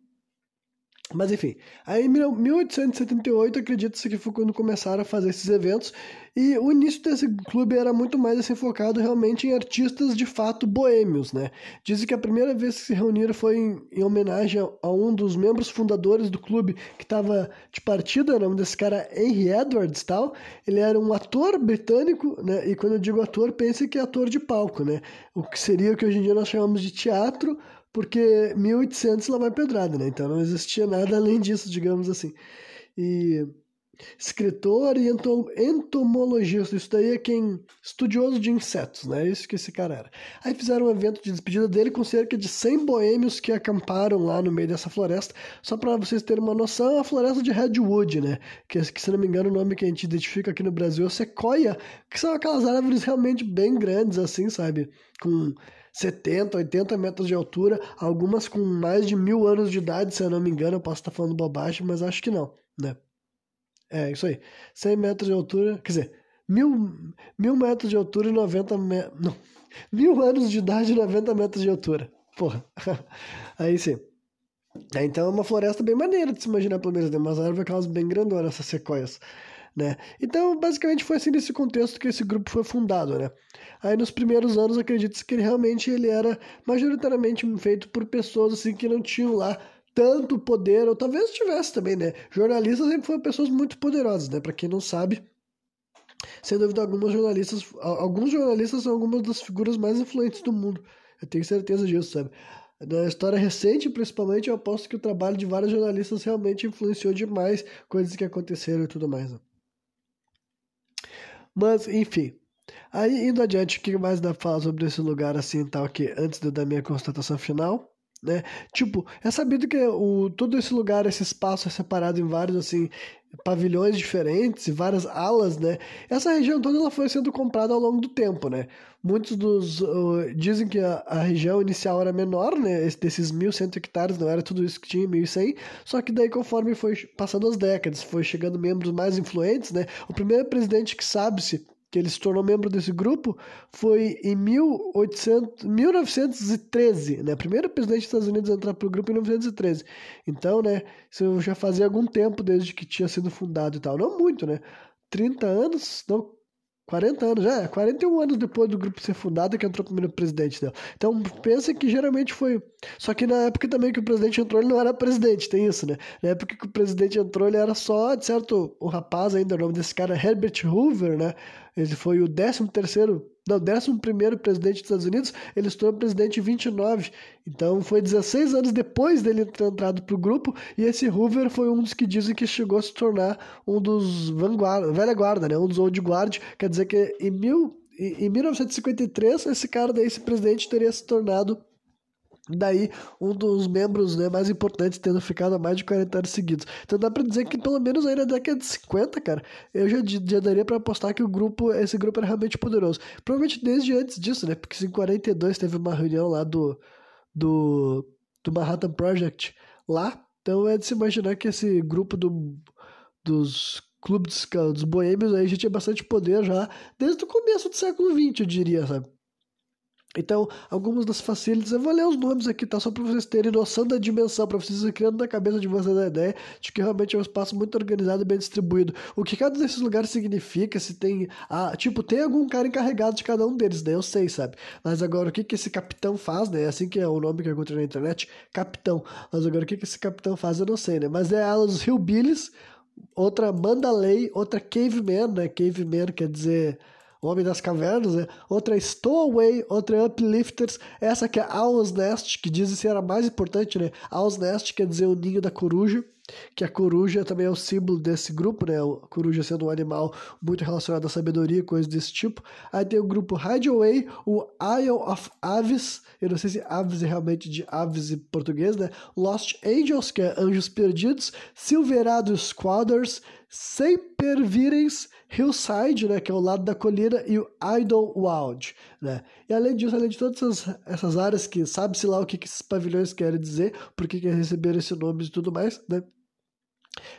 mas enfim, aí em 1878 acredita-se que foi quando começaram a fazer esses eventos e o início desse clube era muito mais assim, focado realmente em artistas de fato boêmios, né? Dizem que a primeira vez que se reuniram foi em, em homenagem a, um dos membros fundadores do clube que estava de partida, o nome desse cara é Henry Edwards tal. Ele era um ator britânico, né? E quando eu digo ator, pense que é ator de palco, né? O que seria o que hoje em dia nós chamamos de teatro porque 1800 lá vai pedrada, né? Então não existia nada além disso, digamos assim. E escritor e entomologista, isso daí é quem estudioso de insetos, né? Isso que esse cara era. Aí fizeram um evento de despedida dele com cerca de 100 boêmios que acamparam lá no meio dessa floresta. Só para vocês terem uma noção, é a floresta de Redwood, né? Que, que se não me engano o nome que a gente identifica aqui no Brasil é sequoia, que são aquelas árvores realmente bem grandes assim, sabe? Com 70, 80 metros de altura, algumas com mais de mil anos de idade, se eu não me engano, eu posso estar falando bobagem, mas acho que não, né? É, isso aí. 100 metros de altura, quer dizer, mil, mil metros de altura e 90 metros. Não, *laughs* mil anos de idade e 90 metros de altura. Porra. *laughs* Aí sim. É, então é uma floresta bem maneira de se imaginar, pelo menos, né? Umas árvores aquelas bem grandonas, essas sequoias. Né? Então, basicamente foi assim nesse contexto que esse grupo foi fundado, né? Aí nos primeiros anos acredita-se que ele realmente ele era majoritariamente feito por pessoas assim que não tinham lá tanto poder, ou talvez tivesse também, né? Jornalistas sempre foram pessoas muito poderosas, né? Para quem não sabe, sem dúvida alguma, jornalistas, alguns jornalistas são algumas das figuras mais influentes do mundo. Eu tenho certeza disso, sabe? Na história recente, principalmente, eu aposto que o trabalho de vários jornalistas realmente influenciou demais coisas que aconteceram e tudo mais. Né? Mas, enfim. Aí, indo adiante, o que mais dá pra falar sobre esse lugar assim tal, que antes de eu dar minha constatação final? Né? Tipo, é sabido que o, todo esse lugar, esse espaço é separado em vários, assim, pavilhões diferentes e várias alas, né? Essa região toda ela foi sendo comprada ao longo do tempo, né? Muitos dos uh, dizem que a, a, região inicial era menor, né? Esse, desses 1.100 hectares não era tudo isso que tinha, 1.100. Só que daí conforme foi passando as décadas, foi chegando membros mais influentes, né? O primeiro presidente que sabe-se que ele se tornou membro desse grupo foi em 1800, 1913, né? Primeiro presidente dos Estados Unidos a entrar para o grupo em 1913. Então, né, isso já fazia algum tempo desde que tinha sido fundado e tal. Não muito, né? 30 anos, não, 40 anos, já, 41 anos depois do grupo ser fundado que entrou o primeiro presidente dela. Então, pensa que geralmente foi. Só que na época também que o presidente entrou, ele não era presidente, tem isso, né? Na época que o presidente entrou, ele era só, de certo, o rapaz ainda, o nome desse cara, Herbert Hoover, né? Ele foi o 13 terceiro, não, 11 primeiro presidente dos Estados Unidos, ele se tornou presidente em 29. Então foi 16 anos depois dele ter entrado para o grupo, e esse Hoover foi um dos que dizem que chegou a se tornar um dos vanguarda, velha guarda, né? Um dos old guard, quer dizer que em, mil, em 1953 esse cara daí, esse presidente teria se tornado Daí, um dos membros né, mais importantes tendo ficado há mais de 40 anos seguidos. Então dá pra dizer que pelo menos aí na década de 50, cara, eu já, já daria para apostar que o grupo, esse grupo era realmente poderoso. Provavelmente desde antes disso, né? Porque em 42 teve uma reunião lá do, do, do Manhattan Project lá. Então é de se imaginar que esse grupo do, dos clubes dos boêmios aí já tinha bastante poder já desde o começo do século XX, eu diria, sabe? Então, algumas das facilities, eu vou ler os nomes aqui, tá? Só para vocês terem noção da dimensão, para vocês criando na cabeça de vocês a ideia de que realmente é um espaço muito organizado e bem distribuído. O que cada desses lugares significa, se tem. Ah, tipo, tem algum cara encarregado de cada um deles, né? Eu sei, sabe? Mas agora, o que, que esse capitão faz, né? É assim que é o nome que eu encontrei na internet, capitão. Mas agora, o que, que esse capitão faz, eu não sei, né? Mas é a dos Hillbillies, outra Mandalay, outra Caveman, né? Caveman quer dizer Homem das Cavernas, né? outra é Stowaway, outra é Uplifters, essa que é Owl's Nest, que dizem ser a mais importante, né? Owl's Nest quer dizer o ninho da coruja, que a coruja também é o símbolo desse grupo, né? A coruja sendo um animal muito relacionado à sabedoria, coisas desse tipo. Aí tem o grupo Hideaway, o Isle of Aves, eu não sei se aves é realmente de aves em português, né? Lost Angels, que é Anjos Perdidos, Silverado Squatters, Sempervirens, Hillside, né, que é o lado da colina, e o Idlewild, né? E além disso, além de todas essas, áreas que sabe-se lá o que, que esses pavilhões querem dizer, por que receberam esse nome e tudo mais, né?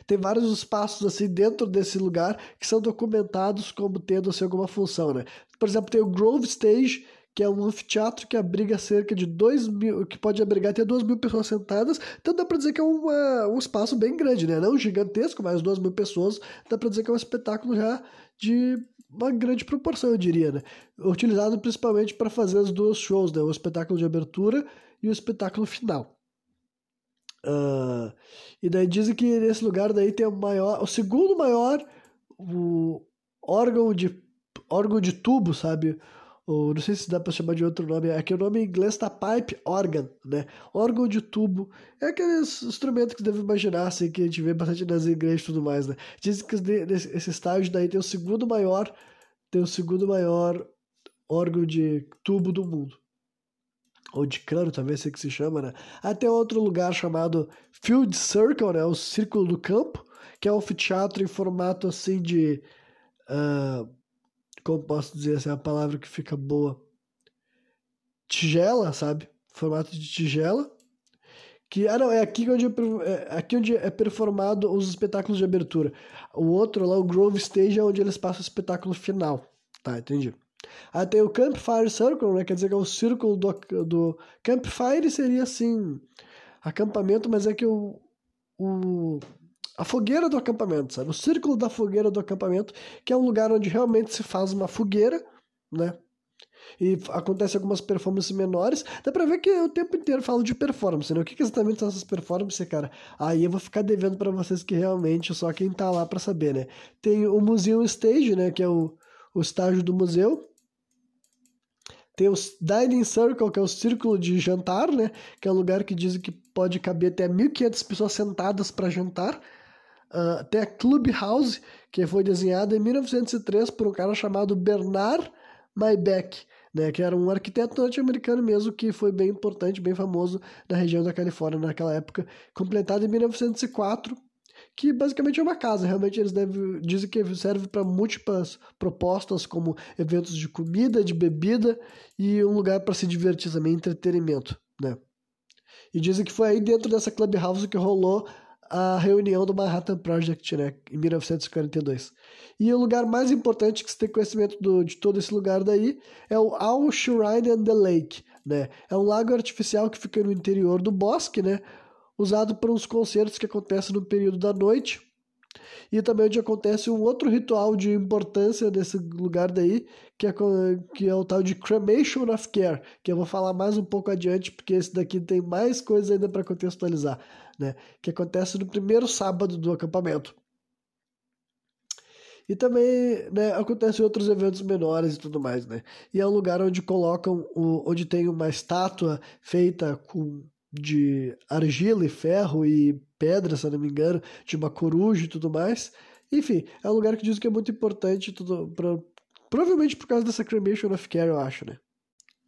Tem vários espaços assim dentro desse lugar que são documentados como tendo assim, alguma função, né? Por exemplo, tem o Grove Stage, que é um anfiteatro que abriga cerca de 2 mil, que pode abrigar até 2 mil pessoas sentadas, então dá para dizer que é uma, um espaço bem grande, né? Não gigantesco, mas 2 mil pessoas, dá para dizer que é um espetáculo já de uma grande proporção, eu diria, né? Utilizado principalmente para fazer os dois shows, né? O espetáculo de abertura e o espetáculo final. Uh, e daí dizem que nesse lugar daí tem o maior, o segundo maior o órgão de órgão de tubo, sabe? Ou não sei se dá para chamar de outro nome, é que o nome em inglês tá pipe organ, né? Órgão de tubo. É aquele instrumento que você deve imaginar, assim, que a gente vê bastante nas igrejas e tudo mais, né? Dizem que esse estágio daí tem o segundo maior, tem o segundo maior órgão de tubo do mundo. Ou de cano, talvez sei que se chama, né? Até outro lugar chamado Field Circle, né? O Círculo do Campo, que é um anfiteatro em formato assim de. Uh, como posso dizer, essa é a palavra que fica boa. Tigela, sabe? Formato de tigela. Que, ah, não, é aqui onde é, é, aqui onde é performado os espetáculos de abertura. O outro lá, o Grove Stage, é onde eles passam o espetáculo final. Tá, entendi. Aí tem o Campfire Circle, né? Quer dizer que é o círculo do, do... Campfire seria, assim, acampamento, mas é que o, o a fogueira do acampamento, sabe? O círculo da fogueira do acampamento, que é um lugar onde realmente se faz uma fogueira, né? E acontece algumas performances menores. Dá pra ver que o tempo inteiro falo de performance, né? O que, que exatamente são essas performances, cara? Aí eu vou ficar devendo para vocês que realmente só quem tá lá para saber, né? Tem o Museum Stage, né? Que é o, o estágio do museu. Tem o Dining Circle, que é o círculo de jantar, né? Que é um lugar que dizem que pode caber até 1.500 pessoas sentadas para jantar. Uh, tem a Clubhouse, que foi desenhada em 1903 por um cara chamado Bernard Maybeck, né, que era um arquiteto norte-americano mesmo, que foi bem importante, bem famoso na região da Califórnia naquela época, completada em 1904, que basicamente é uma casa. Realmente eles dizem que serve para múltiplas propostas, como eventos de comida, de bebida e um lugar para se divertir também, entretenimento, né. E dizem que foi aí dentro dessa clubhouse que rolou a reunião do Manhattan Project, né, em 1942. E o lugar mais importante que você tem conhecimento do, de todo esse lugar daí é o Al Shrine and the Lake, né? É um lago artificial que fica no interior do bosque, né? Usado para uns concertos que acontecem no período da noite. E também onde acontece um outro ritual de importância desse lugar daí, que é, que é o tal de Cremation of Care, que eu vou falar mais um pouco adiante, porque esse daqui tem mais coisas ainda para contextualizar né? Que acontece no primeiro sábado do acampamento. E também né, outros eventos menores e tudo mais, né? E é um lugar onde colocam, o, onde tem uma estátua feita com de argila e ferro e pedra, se não me engano, de uma coruja e tudo mais. Enfim, é um lugar que diz que é muito importante, tudo, pra, provavelmente por causa dessa Cremation of Care, eu acho, né?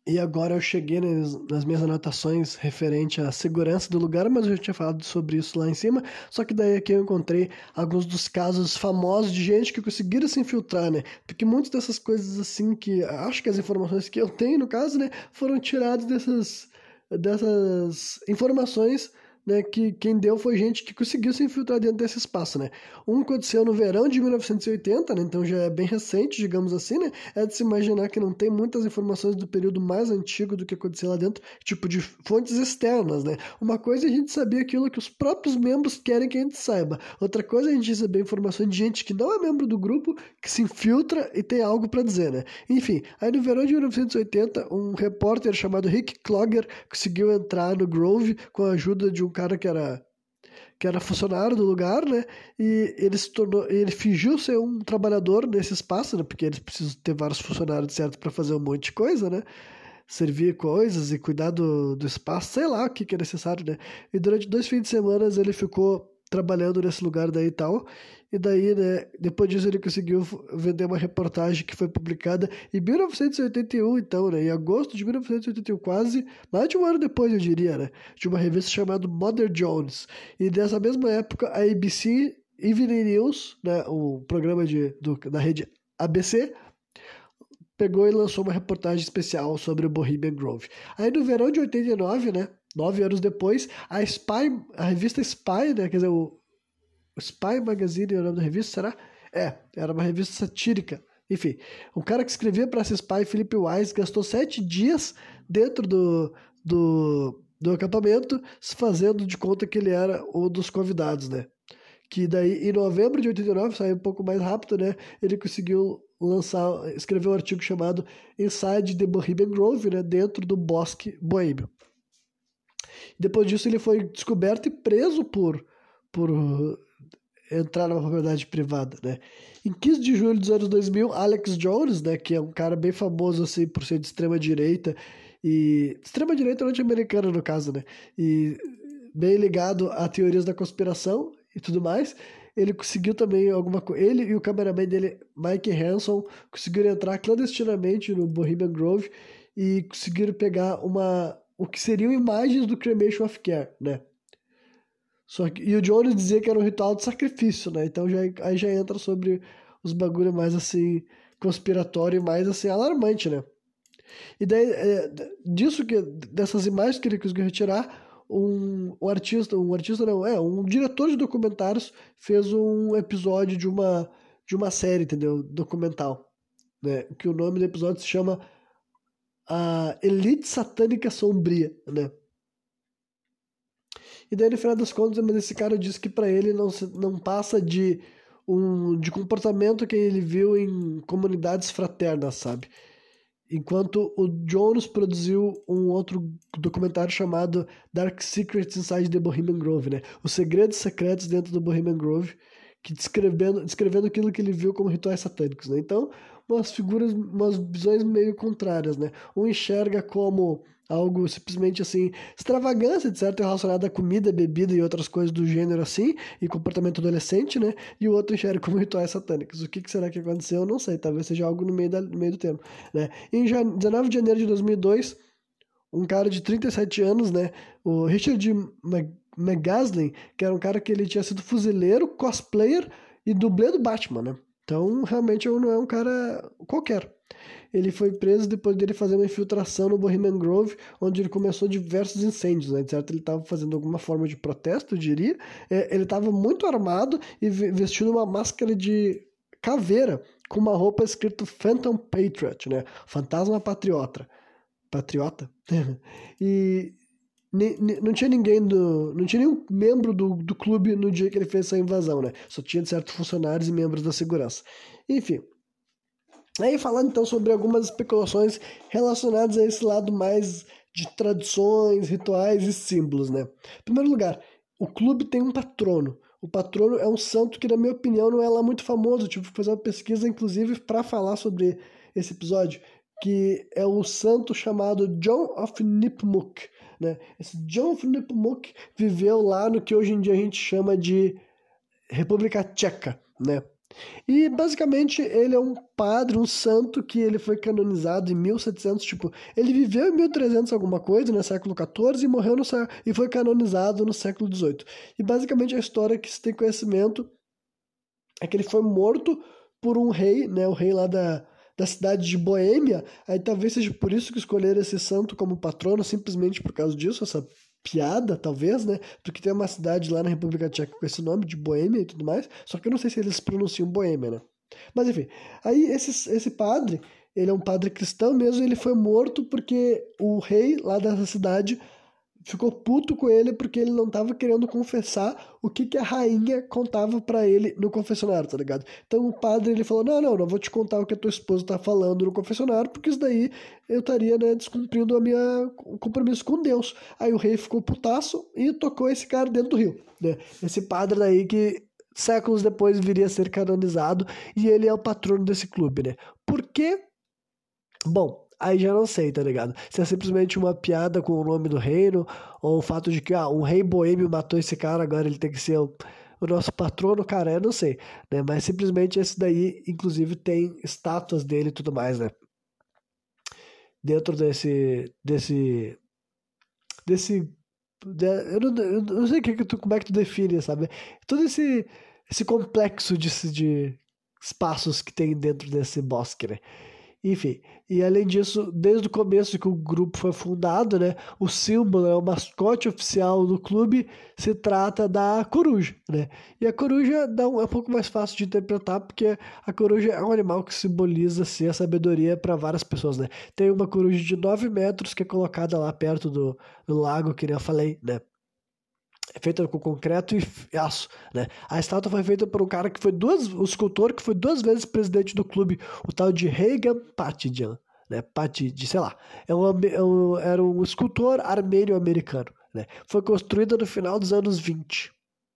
E agora eu cheguei nas, nas, minhas anotações referente à segurança do lugar, mas eu já tinha falado sobre isso lá em cima. Só que daí aqui eu encontrei alguns dos casos famosos de gente que conseguiram se infiltrar, né? Porque muitas dessas coisas assim que acho que as informações que eu tenho no caso, né, foram tiradas dessas dessas informações né, que quem deu foi gente que conseguiu se infiltrar dentro desse espaço, né? Um aconteceu no verão de 1980, né, então já é bem recente, digamos assim, né? É de se imaginar que não tem muitas informações do período mais antigo do que aconteceu lá dentro, tipo de fontes externas, né? Uma coisa é a gente saber aquilo que os próprios membros querem que a gente saiba. Outra coisa é a gente receber informações de gente que não é membro do grupo, que se infiltra e tem algo para dizer, né? Enfim, aí no verão de 1980, um repórter chamado Rick Clogger conseguiu entrar no Grove com a ajuda de um cara que era que era funcionário do lugar, né? E ele se tornou, ele fingiu ser um trabalhador nesse espaço, né? Porque eles precisam ter vários funcionários certo para fazer um monte de coisa, né? Servir coisas e cuidar do, do espaço, sei lá o que, que é necessário, né? E durante dois fins de semana ele ficou trabalhando nesse lugar daí e tal. E daí, né, depois disso ele conseguiu vender uma reportagem que foi publicada em 1981, então, né, em agosto de 1981, quase mais de um ano depois, eu diria, né, de uma revista chamada Mother Jones. E dessa mesma época, a ABC Evening News, né, o programa de, do, da rede ABC, pegou e lançou uma reportagem especial sobre o Bohemian Grove. Aí no verão de 89, né, nove anos depois, a Spy, a revista Spy, né, quer dizer, o Spy Magazine é o revista, será? É, era uma revista satírica Enfim, o cara que escrevia para essa spy, Felipe Wise, gastou sete dias dentro do, do, do acampamento, se fazendo de conta que ele era um dos convidados, né? Que daí, em novembro de 89, saiu um pouco mais rápido, né? Ele conseguiu lançar, escrever um artigo chamado Inside the Bohemian Grove, né? Dentro do bosque boêmio. Depois disso, ele foi descoberto e preso por, por entrar na propriedade privada, né? Em 15 de julho dos anos 2000, Alex Jones, né, que é um cara bem famoso assim por ser de extrema direita e extrema direita norte-americana no caso, né? E bem ligado a teorias da conspiração e tudo mais. Ele conseguiu também alguma coisa. Ele e o cameraman dele, Mike Hanson, conseguiram entrar clandestinamente no Bohemian Grove e conseguiram pegar uma o que seriam imagens do Cremation of Care, né? Só que, e o Jones dizia que era um ritual de sacrifício, né? Então já, aí já entra sobre os bagulho mais assim, conspiratório e mais assim, alarmante, né? E daí, é, disso que, dessas imagens que ele conseguiu retirar, um, um artista, um artista não, é, um diretor de documentários fez um episódio de uma, de uma série, entendeu? Documental, né? Que o nome do episódio se chama a Elite Satânica Sombria, né? E daí, no final das contas, mas esse cara disse que para ele não, não passa de um de comportamento que ele viu em comunidades fraternas, sabe? Enquanto o Jones produziu um outro documentário chamado Dark Secrets Inside the Bohemian Grove, né? Os segredos secretos dentro do Bohemian Grove, que descrevendo, descrevendo aquilo que ele viu como rituais satânicos, né? Então, umas figuras, umas visões meio contrárias, né? Um enxerga como algo simplesmente assim, extravagância, de certo, relacionada a comida, bebida e outras coisas do gênero assim, e comportamento adolescente, né? E o outro enxerga como *laughs* rituais satânicos. O que, que será que aconteceu? Eu não sei, talvez seja algo no meio, da, no meio do termo, né? Em 19 de janeiro de 2002, um cara de 37 anos, né? O Richard McGaslin, que era um cara que ele tinha sido fuzileiro, cosplayer e dublê do Batman, né? Então, realmente, não é um cara qualquer. Ele foi preso depois dele fazer uma infiltração no Bohemian Grove, onde ele começou diversos incêndios, né? certo? Ele estava fazendo alguma forma de protesto, eu diria. É, ele estava muito armado e vestindo uma máscara de caveira com uma roupa escrito Phantom Patriot, né? Fantasma Patriota. Patriota? *laughs* e não tinha ninguém do. Não tinha nenhum membro do, do clube no dia que ele fez essa invasão, né? Só tinha certos funcionários e membros da segurança. Enfim. Aí falando então sobre algumas especulações relacionadas a esse lado mais de tradições, rituais e símbolos, né? Em primeiro lugar, o clube tem um patrono. O patrono é um santo que, na minha opinião, não é lá muito famoso. Eu tive que fazer uma pesquisa, inclusive, para falar sobre esse episódio, que é o santo chamado John of Nipmuc. Né? Esse John Nepomuk viveu lá no que hoje em dia a gente chama de República Tcheca, né? E basicamente ele é um padre, um santo que ele foi canonizado em 1700, tipo, ele viveu em 1300 alguma coisa, no né, século 14 e morreu no e foi canonizado no século 18. E basicamente a história que se tem conhecimento é que ele foi morto por um rei, né, o rei lá da da cidade de Boêmia, aí talvez seja por isso que escolheram esse santo como patrono, simplesmente por causa disso, essa piada, talvez, né? Porque tem uma cidade lá na República Tcheca com esse nome, de Boêmia e tudo mais, só que eu não sei se eles pronunciam Boêmia, né? Mas enfim, aí esse, esse padre, ele é um padre cristão mesmo, ele foi morto porque o rei lá dessa cidade ficou puto com ele porque ele não tava querendo confessar o que, que a rainha contava para ele no confessionário, tá ligado? Então o padre ele falou: "Não, não, não vou te contar o que a tua esposa tá falando no confessionário, porque isso daí eu estaria, né, descumprindo a minha o compromisso com Deus". Aí o rei ficou putaço e tocou esse cara dentro do rio, né? Esse padre daí que séculos depois viria a ser canonizado e ele é o patrono desse clube, né? Por quê? Bom, aí já não sei, tá ligado? Se é simplesmente uma piada com o nome do reino, ou o fato de que ah, um rei boêmio matou esse cara, agora ele tem que ser o, o nosso patrono, cara, eu não sei, né? Mas simplesmente esse daí, inclusive, tem estátuas dele e tudo mais, né? Dentro desse. desse. desse. De, eu, não, eu não sei que que tu, como é que tu define, sabe? Todo esse, esse complexo de, de espaços que tem dentro desse bosque, né? Enfim, e além disso, desde o começo que o grupo foi fundado, né, o símbolo, é o mascote oficial do clube, se trata da coruja, né? E a coruja dá um, é um pouco mais fácil de interpretar, porque a coruja é um animal que simboliza assim, a sabedoria para várias pessoas, né? Tem uma coruja de 9 metros que é colocada lá perto do, do lago, que nem eu falei, né? É feita com concreto e aço, né? A estátua foi feita por um cara que foi duas, o escultor que foi duas vezes presidente do clube, o tal de Reagan Patidian, né? Patid, sei lá, é um, é um, era um escultor armênio-americano, né? Foi construída no final dos anos 20.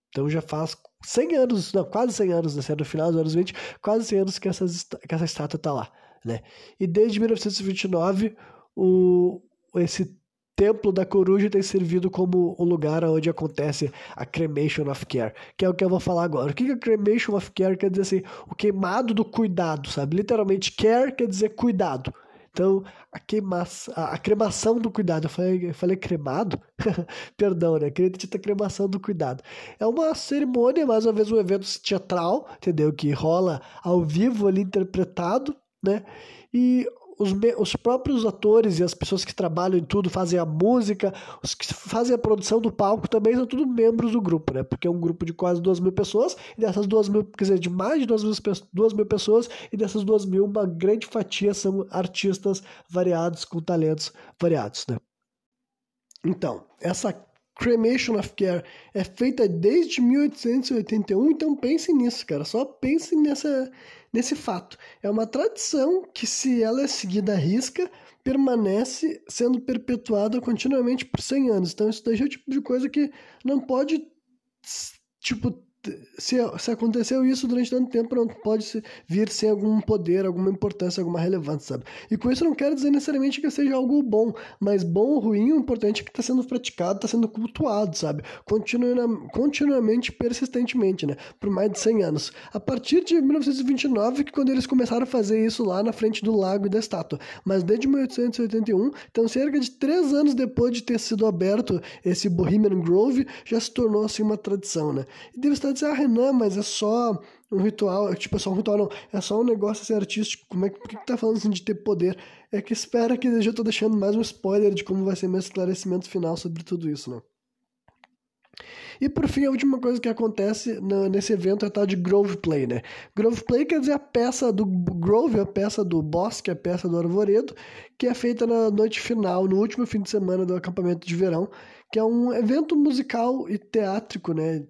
Então já faz 100 anos, não, quase 100 anos, né? no final dos anos 20, quase 100 anos que, essas, que essa estátua está lá, né? E desde 1929, o, esse Templo da Coruja tem servido como o lugar onde acontece a Cremation of Care, que é o que eu vou falar agora. O que é Cremation of Care quer dizer assim? O queimado do cuidado, sabe? Literalmente, care quer dizer cuidado. Então, a, queima, a, a cremação do cuidado, eu falei, eu falei cremado? *laughs* Perdão, né? Queria ter cremação do cuidado. É uma cerimônia, mais uma vez, um evento teatral, entendeu? Que rola ao vivo ali interpretado, né? E os, os próprios atores e as pessoas que trabalham em tudo, fazem a música, os que fazem a produção do palco também são tudo membros do grupo, né? Porque é um grupo de quase duas mil pessoas, e dessas duas mil, quer dizer, de mais de duas mil, duas mil pessoas, e dessas duas mil, uma grande fatia são artistas variados, com talentos variados, né? Então, essa Cremation of Care é feita desde 1881, então pense nisso, cara. Só pense nessa, nesse fato. É uma tradição que, se ela é seguida à risca, permanece sendo perpetuada continuamente por 100 anos. Então, isso daí é o tipo de coisa que não pode, tipo, se, se aconteceu isso durante tanto tempo, não pode vir sem algum poder, alguma importância, alguma relevância, sabe? E com isso não quero dizer necessariamente que seja algo bom, mas bom ou ruim, o importante é que está sendo praticado, está sendo cultuado, sabe? Continua, continuamente, persistentemente, né? Por mais de 100 anos. A partir de 1929, que quando eles começaram a fazer isso lá na frente do lago e da estátua. Mas desde 1881, então cerca de três anos depois de ter sido aberto esse Bohemian Grove, já se tornou assim uma tradição, né? E deve estar dizer, ah, Renan, mas é só um ritual, tipo, é só um ritual, não, é só um negócio assim, artístico, como é que, por que, que tá falando assim de ter poder? É que espera que eu já tô deixando mais um spoiler de como vai ser meu esclarecimento final sobre tudo isso, né? E por fim, a última coisa que acontece nesse evento é a tal de Grove Play, né? Grove Play quer dizer a peça do Grove, a peça do bosque, a peça do arvoredo, que é feita na noite final, no último fim de semana do acampamento de verão, que é um evento musical e teátrico, né?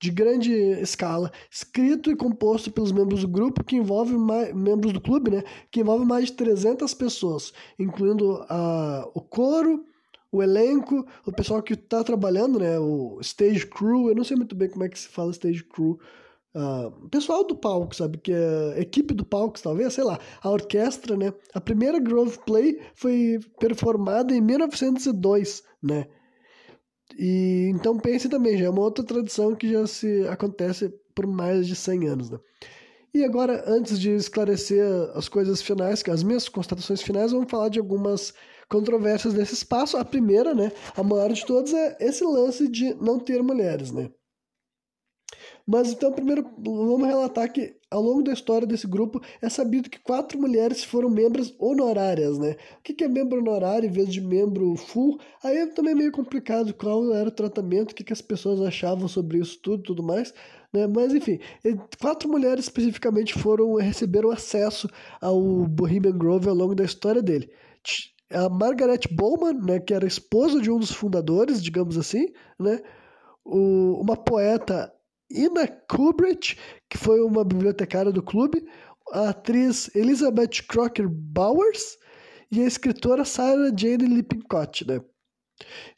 De grande escala, escrito e composto pelos membros do grupo, que envolve mais, membros do clube, né, que envolve mais de 300 pessoas, incluindo a, o coro, o elenco, o pessoal que está trabalhando, né, o stage crew, eu não sei muito bem como é que se fala stage crew, uh, pessoal do palco, sabe, que é equipe do palco, talvez, sei lá, a orquestra, né, a primeira Grove Play foi performada em 1902, né, e então pense também, já é uma outra tradição que já se acontece por mais de 100 anos, né? E agora, antes de esclarecer as coisas finais, as minhas constatações finais, vamos falar de algumas controvérsias nesse espaço. A primeira, né, a maior de todas é esse lance de não ter mulheres, né? Mas então, primeiro, vamos relatar que ao longo da história desse grupo é sabido que quatro mulheres foram membros honorárias, né? O que é membro honorário em vez de membro full? Aí é também meio complicado qual era o tratamento, o que as pessoas achavam sobre isso tudo tudo mais. Né? Mas enfim, quatro mulheres especificamente foram receberam acesso ao Bohemian Grove ao longo da história dele. A Margaret Bowman, né, que era esposa de um dos fundadores, digamos assim, né? O, uma poeta Ina Kubrick, que foi uma bibliotecária do clube, a atriz Elizabeth Crocker Bowers e a escritora Sarah Jane Lippincott, né?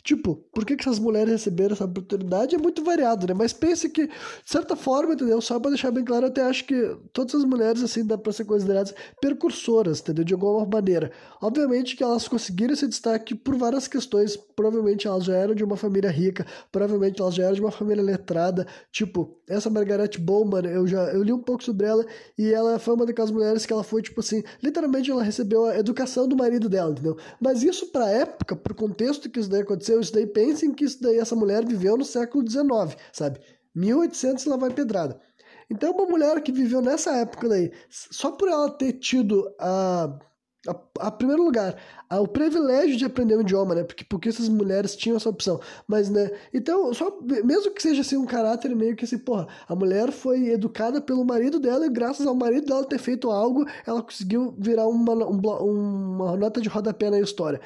Tipo, por que, que essas mulheres receberam essa oportunidade é muito variado, né? Mas pense que, de certa forma, entendeu? Só para deixar bem claro, eu até acho que todas as mulheres, assim, dá para ser consideradas percursoras, entendeu? De alguma maneira. Obviamente que elas conseguiram esse destaque por várias questões. Provavelmente elas já eram de uma família rica, provavelmente elas já eram de uma família letrada. Tipo, essa Margaret Bowman, eu já eu li um pouco sobre ela e ela foi uma daquelas mulheres que ela foi, tipo assim, literalmente ela recebeu a educação do marido dela, entendeu? Mas isso pra época, pro contexto que daí aconteceu, isso daí pensem que isso daí essa mulher viveu no século XIX, sabe? 1800 ela vai pedrada. Então, uma mulher que viveu nessa época daí, só por ela ter tido a a, a, primeiro lugar, a, o privilégio de aprender um idioma, né? Porque, porque essas mulheres tinham essa opção. Mas, né? Então, só, mesmo que seja assim um caráter meio que assim, porra, a mulher foi educada pelo marido dela e graças ao marido dela ter feito algo, ela conseguiu virar uma, um, uma nota de rodapé na história.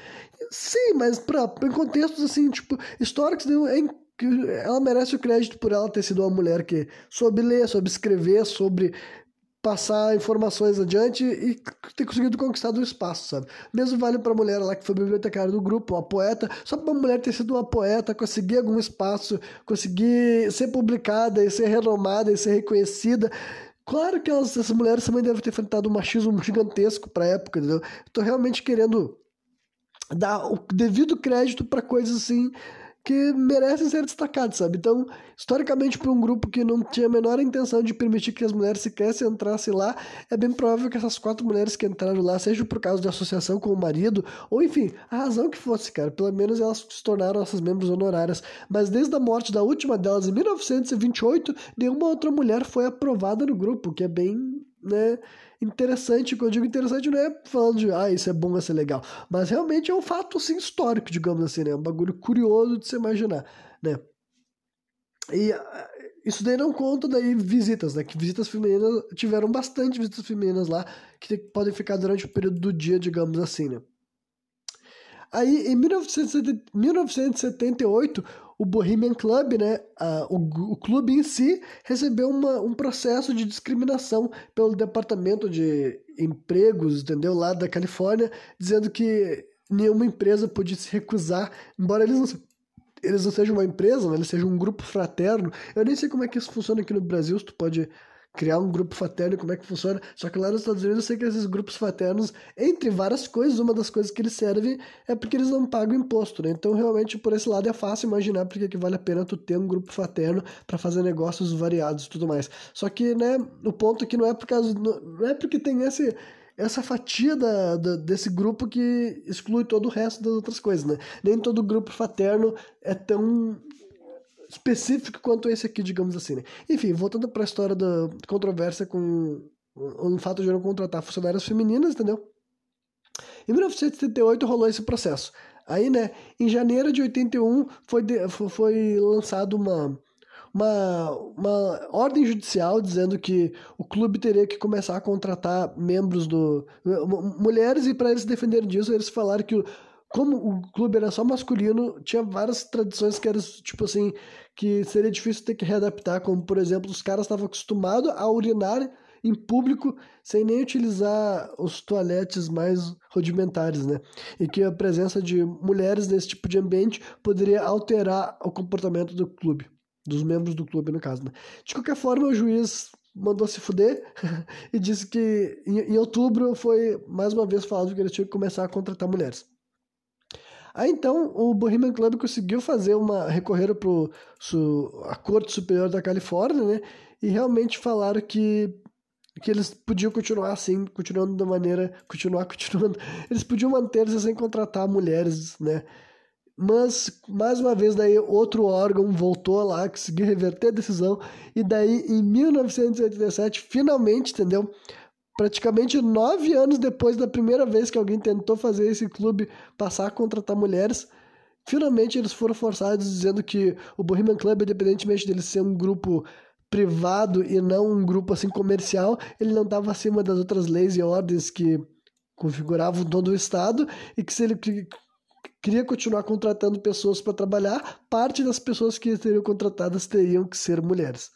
Sim, mas pra, em contextos assim, tipo, históricos, é que ela merece o crédito por ela ter sido uma mulher que soube ler, soube escrever, sobre passar informações adiante e ter conseguido conquistar o espaço, sabe? Mesmo vale para a mulher lá que foi bibliotecária do grupo, uma poeta, só para uma mulher ter sido uma poeta, conseguir algum espaço, conseguir ser publicada e ser renomada e ser reconhecida. Claro que elas, essas mulheres também devem ter enfrentado um machismo gigantesco para a época, entendeu? Estou realmente querendo dar o devido crédito para coisas assim que merecem ser destacados, sabe? Então, historicamente, para um grupo que não tinha a menor intenção de permitir que as mulheres sequer entrassem lá, é bem provável que essas quatro mulheres que entraram lá, seja por causa de associação com o marido, ou enfim, a razão que fosse, cara, pelo menos elas se tornaram essas membros honorárias. Mas desde a morte da última delas, em 1928, nenhuma outra mulher foi aprovada no grupo, que é bem, né? Interessante, quando eu digo interessante não é falando de, ah, isso é bom, isso é legal, mas realmente é um fato, assim, histórico, digamos assim, né, é um bagulho curioso de se imaginar, né. E ah, isso daí não conta daí visitas, né, que visitas femininas, tiveram bastante visitas femininas lá, que podem ficar durante o período do dia, digamos assim, né. Aí, em 1978, o Bohemian Club, né, a, o, o clube em si, recebeu uma, um processo de discriminação pelo Departamento de Empregos, entendeu, lá da Califórnia, dizendo que nenhuma empresa podia se recusar, embora eles não, eles não sejam uma empresa, né, eles sejam um grupo fraterno. Eu nem sei como é que isso funciona aqui no Brasil, se tu pode criar um grupo fraterno, como é que funciona. Só que lá nos Estados Unidos eu sei que esses grupos fraternos, entre várias coisas, uma das coisas que eles servem é porque eles não pagam imposto, né? Então realmente por esse lado é fácil imaginar porque que vale a pena tu ter um grupo fraterno para fazer negócios variados e tudo mais. Só que, né, o ponto aqui não é por causa não é porque tem esse essa fatia da, da, desse grupo que exclui todo o resto das outras coisas, né? Nem todo grupo fraterno é tão específico quanto esse aqui, digamos assim. Né? Enfim, voltando para a história da controvérsia com o fato de não contratar funcionárias femininas, entendeu? Em 1978 rolou esse processo. Aí, né, em janeiro de 81 foi, de, foi lançado uma, uma, uma ordem judicial dizendo que o clube teria que começar a contratar membros do. mulheres, e para eles defenderem disso, eles falaram que como o clube era só masculino, tinha várias tradições que eram, tipo assim, que seria difícil ter que readaptar, como, por exemplo, os caras estavam acostumados a urinar em público sem nem utilizar os toaletes mais rudimentares, né? E que a presença de mulheres nesse tipo de ambiente poderia alterar o comportamento do clube, dos membros do clube, no caso, né? De qualquer forma, o juiz mandou se fuder *laughs* e disse que em, em outubro foi mais uma vez falado que eles tinham que começar a contratar mulheres. Aí então o Bohemian Club conseguiu fazer uma. recorrer para a Corte Superior da Califórnia, né? E realmente falaram que, que eles podiam continuar assim, continuando da maneira. continuar *laughs* continuando. Eles podiam manter-se sem contratar mulheres, né? Mas, mais uma vez, daí outro órgão voltou lá, conseguiu reverter a decisão, e daí em 1987, finalmente, entendeu? Praticamente nove anos depois da primeira vez que alguém tentou fazer esse clube passar a contratar mulheres, finalmente eles foram forçados dizendo que o Bohemian Club, independentemente dele ser um grupo privado e não um grupo assim comercial, ele não estava acima das outras leis e ordens que configuravam todo o Estado e que se ele queria continuar contratando pessoas para trabalhar, parte das pessoas que seriam contratadas teriam que ser mulheres?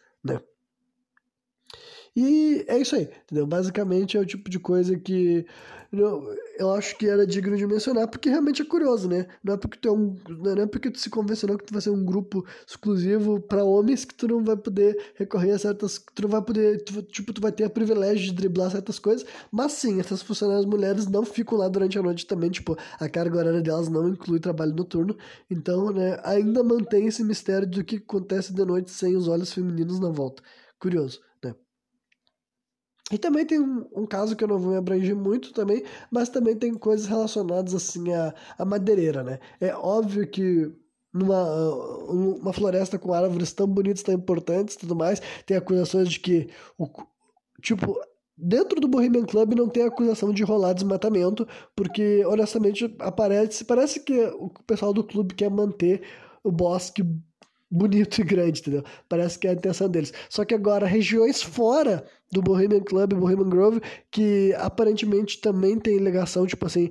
E é isso aí, entendeu? Basicamente é o tipo de coisa que eu, eu acho que era digno de mencionar, porque realmente é curioso, né? Não é porque tu é um, não é porque tu se convencionou que tu vai ser um grupo exclusivo para homens que tu não vai poder recorrer a certas, tu não vai poder, tu, tipo, tu vai ter o privilégio de driblar certas coisas, mas sim, essas funcionárias mulheres não ficam lá durante a noite também, tipo, a carga horária delas não inclui trabalho noturno, então, né, ainda mantém esse mistério do que acontece de noite sem os olhos femininos na volta. Curioso. E também tem um, um, caso que eu não vou me abranger muito também, mas também tem coisas relacionadas assim à, à madeireira, né? É óbvio que numa uma floresta com árvores tão bonitas, tão importantes tudo mais, tem acusações de que o tipo dentro do Bohemian Club não tem acusação de rolar desmatamento, porque honestamente aparece, parece que o pessoal do clube quer manter o bosque bonito e grande, entendeu? Parece que é a intenção deles. Só que agora, regiões fora do Bohemian Club, Bohemian Grove, que aparentemente também tem ligação, tipo assim,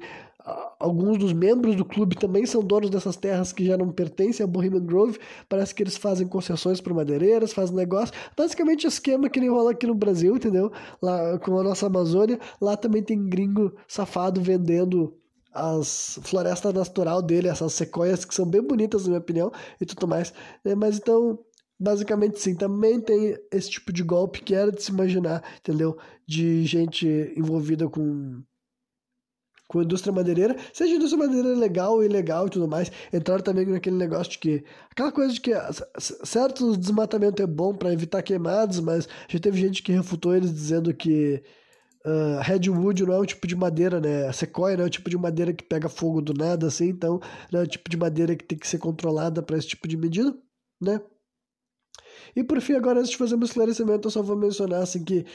alguns dos membros do clube também são donos dessas terras que já não pertencem a Bohemian Grove. Parece que eles fazem concessões para madeireiras, fazem negócio. Basicamente, esquema que nem rola aqui no Brasil, entendeu? Lá com a nossa Amazônia. Lá também tem gringo safado vendendo as florestas natural dele, essas sequoias que são bem bonitas, na minha opinião, e tudo mais. É, mas então, basicamente sim, também tem esse tipo de golpe que era de se imaginar, entendeu? De gente envolvida com com a indústria madeireira, seja a indústria madeireira legal ou ilegal e tudo mais, entraram também naquele negócio de que, aquela coisa de que certo desmatamento é bom para evitar queimados, mas já teve gente que refutou eles dizendo que uh, redwood não é o tipo de madeira, né? A sequoia não é o tipo de madeira que pega fogo do nada, assim, então não é o tipo de madeira que tem que ser controlada para esse tipo de medida, né? E por fim, agora antes de fazer um esclarecimento, eu só vou mencionar assim que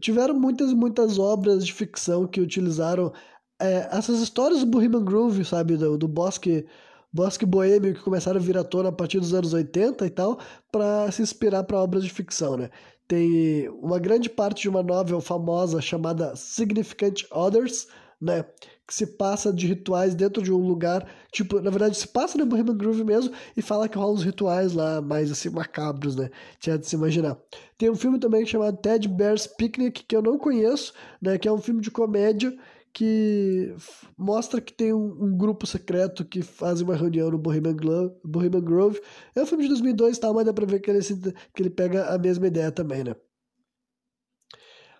tiveram muitas muitas obras de ficção que utilizaram é, essas histórias do Bohemian Groove, sabe, do, do bosque bosque boêmio que começaram a vir à tona a partir dos anos 80 e tal, para se inspirar para obras de ficção, né? Tem uma grande parte de uma novel famosa chamada Significant Others, né? Que se passa de rituais dentro de um lugar, tipo, na verdade se passa no Bohemian Groove mesmo e fala que rola uns rituais lá mais assim macabros, né? Tinha de se imaginar. Tem um filme também chamado Ted Bear's Picnic que eu não conheço, né? Que é um filme de comédia que mostra que tem um, um, grupo secreto que faz uma reunião no Bohemian, Grove, Bohemian Grove. É um filme de 2002 e tal, mas dá pra ver que ele, que ele pega a mesma ideia também, né?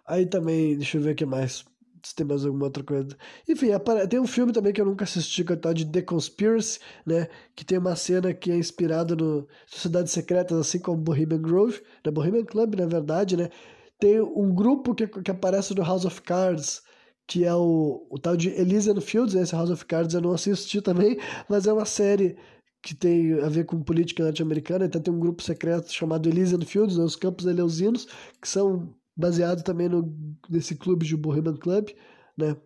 Aí também, deixa eu ver o que mais. Se tem mais alguma outra coisa. Enfim, tem um filme também que eu nunca assisti, que é o tal de The Conspiracy, né? Que tem uma cena que é inspirada no Sociedades Secretas, assim como Bohemian Grove, né? Bohemian Club, na verdade, né? Tem um grupo que, que aparece no House of Cards, que é o, o tal de Elysian Fields, né? esse House of Cards eu não assisti também, mas é uma série que tem a ver com política norte-americana, então tem um grupo secreto chamado Elysian Fields, né? os Campos Eleusinos, que são baseados também no, nesse clube de Bohemian Club, né?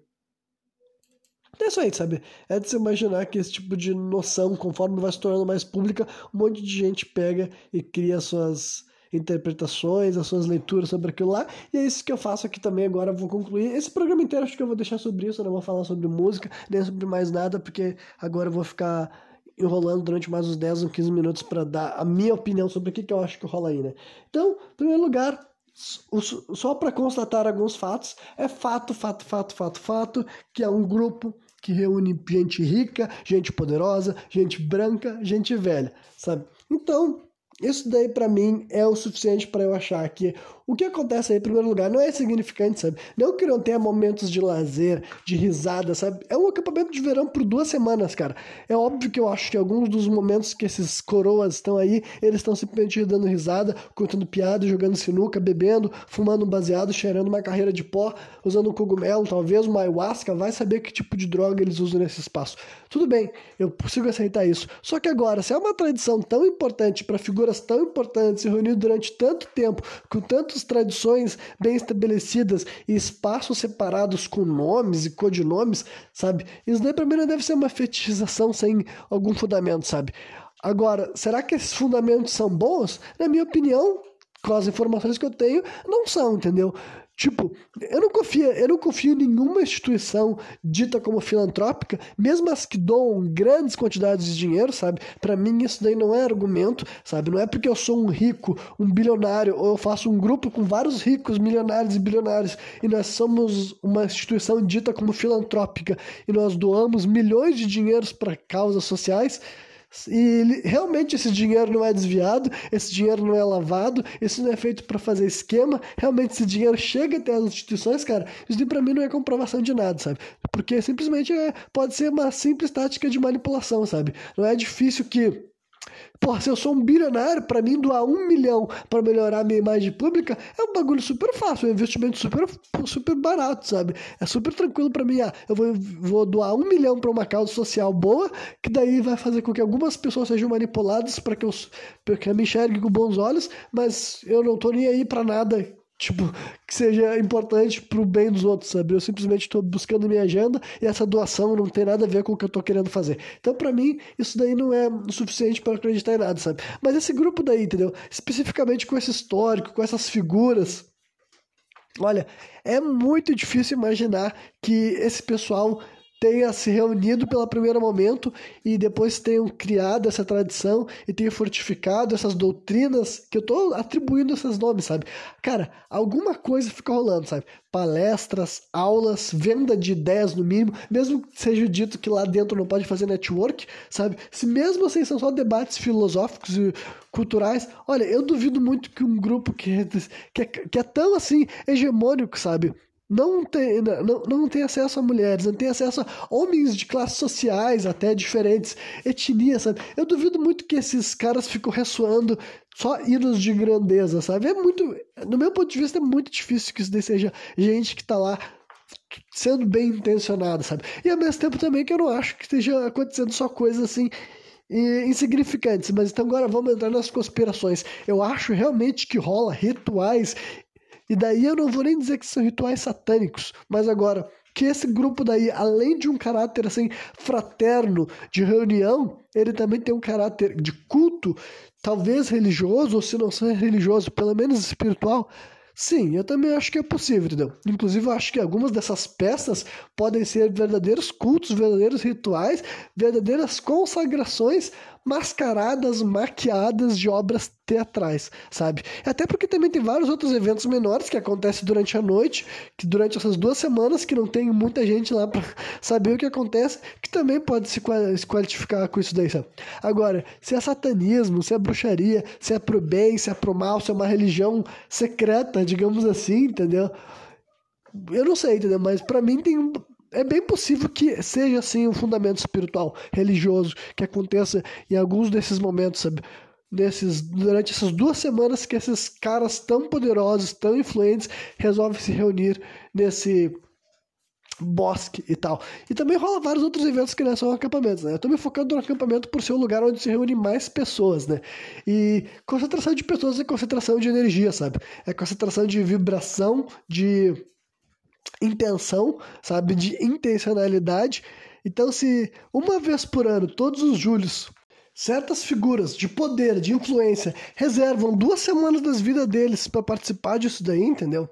É isso aí, sabe? É de se imaginar que esse tipo de noção, conforme vai se tornando mais pública, um monte de gente pega e cria suas interpretações, as suas leituras sobre aquilo lá. E é isso que eu faço aqui também. Agora vou concluir. Esse programa inteiro acho que eu vou deixar sobre isso. Eu não vou falar sobre música, nem sobre mais nada, porque agora eu vou ficar enrolando durante mais uns 10 ou 15 minutos para dar a minha opinião sobre o que, que eu acho que rola aí, né? Então, em primeiro lugar, só para constatar alguns fatos, é fato, fato, fato, fato, fato, que é um grupo que reúne gente rica, gente poderosa, gente branca, gente velha, sabe? Então, isso daí para mim é o suficiente para eu achar que o que acontece aí, em primeiro lugar, não é significante, sabe? Não que não tenha momentos de lazer, de risada, sabe? É um acampamento de verão por duas semanas, cara. É óbvio que eu acho que alguns dos momentos que esses coroas estão aí, eles estão simplesmente dando risada, contando piada, jogando sinuca, bebendo, fumando um baseado, cheirando uma carreira de pó, usando um cogumelo, talvez uma ayahuasca, vai saber que tipo de droga eles usam nesse espaço. Tudo bem, eu consigo aceitar isso. Só que agora, se é uma tradição tão importante para figuras tão importantes se reunir durante tanto tempo, com tanto tradições bem estabelecidas e espaços separados com nomes e codinomes, sabe? Isso daí pra mim não deve ser uma fetichização sem algum fundamento, sabe? Agora, será que esses fundamentos são bons? Na minha opinião, com as informações que eu tenho, não são, entendeu? Tipo, eu não confio, eu não confio em nenhuma instituição dita como filantrópica, mesmo as que doam grandes quantidades de dinheiro, sabe? Para mim isso daí não é argumento, sabe? Não é porque eu sou um rico, um bilionário, ou eu faço um grupo com vários ricos, milionários e bilionários, e nós somos uma instituição dita como filantrópica e nós doamos milhões de dinheiros para causas sociais, e ele, realmente esse dinheiro não é desviado, esse dinheiro não é lavado, isso não é feito para fazer esquema, realmente esse dinheiro chega até as instituições, cara, isso para mim não é comprovação de nada, sabe? Porque simplesmente é, pode ser uma simples tática de manipulação, sabe? Não é difícil que Porra, se eu sou um bilionário, para mim doar um milhão para melhorar minha imagem pública é um bagulho super fácil, é um investimento super, super barato, sabe? É super tranquilo para mim. Ah, eu vou, vou doar um milhão para uma causa social boa, que daí vai fazer com que algumas pessoas sejam manipuladas para que eu, que eu me enxergue com bons olhos, mas eu não tô nem aí para nada tipo, que seja importante pro bem dos outros, sabe? Eu simplesmente estou buscando minha agenda e essa doação não tem nada a ver com o que eu tô querendo fazer. Então, para mim, isso daí não é suficiente para acreditar em nada, sabe? Mas esse grupo daí, entendeu? Especificamente com esse histórico, com essas figuras. Olha, é muito difícil imaginar que esse pessoal tenha se reunido pelo primeiro momento e depois tenham criado essa tradição e tenham fortificado essas doutrinas que eu estou atribuindo esses nomes, sabe? Cara, alguma coisa fica rolando, sabe? Palestras, aulas, venda de ideias no mínimo, mesmo que seja dito que lá dentro não pode fazer network, sabe? Se mesmo assim são só debates filosóficos e culturais, olha, eu duvido muito que um grupo que, é que é, que é tão assim hegemônico, sabe? Não tem, não, não tem acesso a mulheres, não tem acesso a homens de classes sociais até diferentes, etnias, sabe? Eu duvido muito que esses caras ficam ressoando só hinos de grandeza, sabe? É muito, no meu ponto de vista, é muito difícil que isso seja gente que tá lá sendo bem intencionada, sabe? E ao mesmo tempo também que eu não acho que esteja acontecendo só coisas assim insignificantes, mas então agora vamos entrar nas conspirações. Eu acho realmente que rola rituais e daí eu não vou nem dizer que são rituais satânicos, mas agora que esse grupo daí, além de um caráter assim fraterno de reunião, ele também tem um caráter de culto, talvez religioso, ou se não ser religioso, pelo menos espiritual. Sim, eu também acho que é possível, entendeu? Inclusive, eu acho que algumas dessas peças podem ser verdadeiros cultos, verdadeiros rituais, verdadeiras consagrações mascaradas, maquiadas de obras teatrais, sabe? Até porque também tem vários outros eventos menores que acontecem durante a noite, que durante essas duas semanas que não tem muita gente lá para *laughs* saber o que acontece, que também pode se qualificar com isso daí, sabe? Agora, se é satanismo, se é bruxaria, se é pro bem, se é pro mal, se é uma religião secreta, digamos assim, entendeu? Eu não sei, entendeu? Mas para mim tem é bem possível que seja assim um fundamento espiritual, religioso, que aconteça em alguns desses momentos, sabe? Nesses, durante essas duas semanas que esses caras tão poderosos, tão influentes, resolvem se reunir nesse bosque e tal. E também rola vários outros eventos que não são acampamentos, né? Eu tô me focando no acampamento por ser o lugar onde se reúne mais pessoas, né? E concentração de pessoas é concentração de energia, sabe? É concentração de vibração, de intenção, sabe? De intencionalidade. Então, se uma vez por ano, todos os julhos, certas figuras de poder, de influência, reservam duas semanas das vidas deles para participar disso daí, entendeu?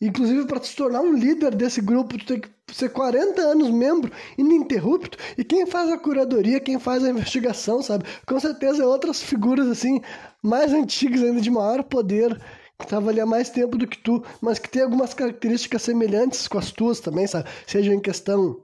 Inclusive, para se tornar um líder desse grupo, tu tem que ser 40 anos membro, ininterrupto. E quem faz a curadoria, quem faz a investigação, sabe? Com certeza é outras figuras, assim, mais antigas ainda, de maior poder que tava ali há mais tempo do que tu, mas que tem algumas características semelhantes com as tuas também, sabe? Seja em questão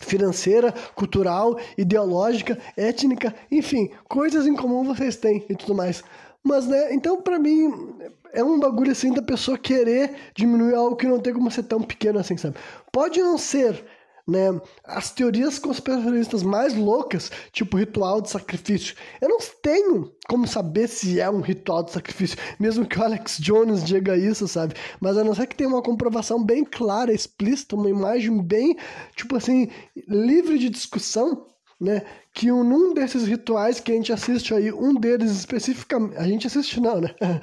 financeira, cultural, ideológica, étnica, enfim, coisas em comum vocês têm e tudo mais. Mas, né, então para mim é um bagulho assim da pessoa querer diminuir algo que não tem como ser tão pequeno assim, sabe? Pode não ser né? As teorias conspiracionistas mais loucas, tipo ritual de sacrifício, eu não tenho como saber se é um ritual de sacrifício, mesmo que o Alex Jones diga isso, sabe? Mas a não ser que tenha uma comprovação bem clara, explícita, uma imagem bem, tipo assim, livre de discussão, né? Que um, um desses rituais que a gente assiste aí, um deles especificamente, a gente assiste não, né? *laughs*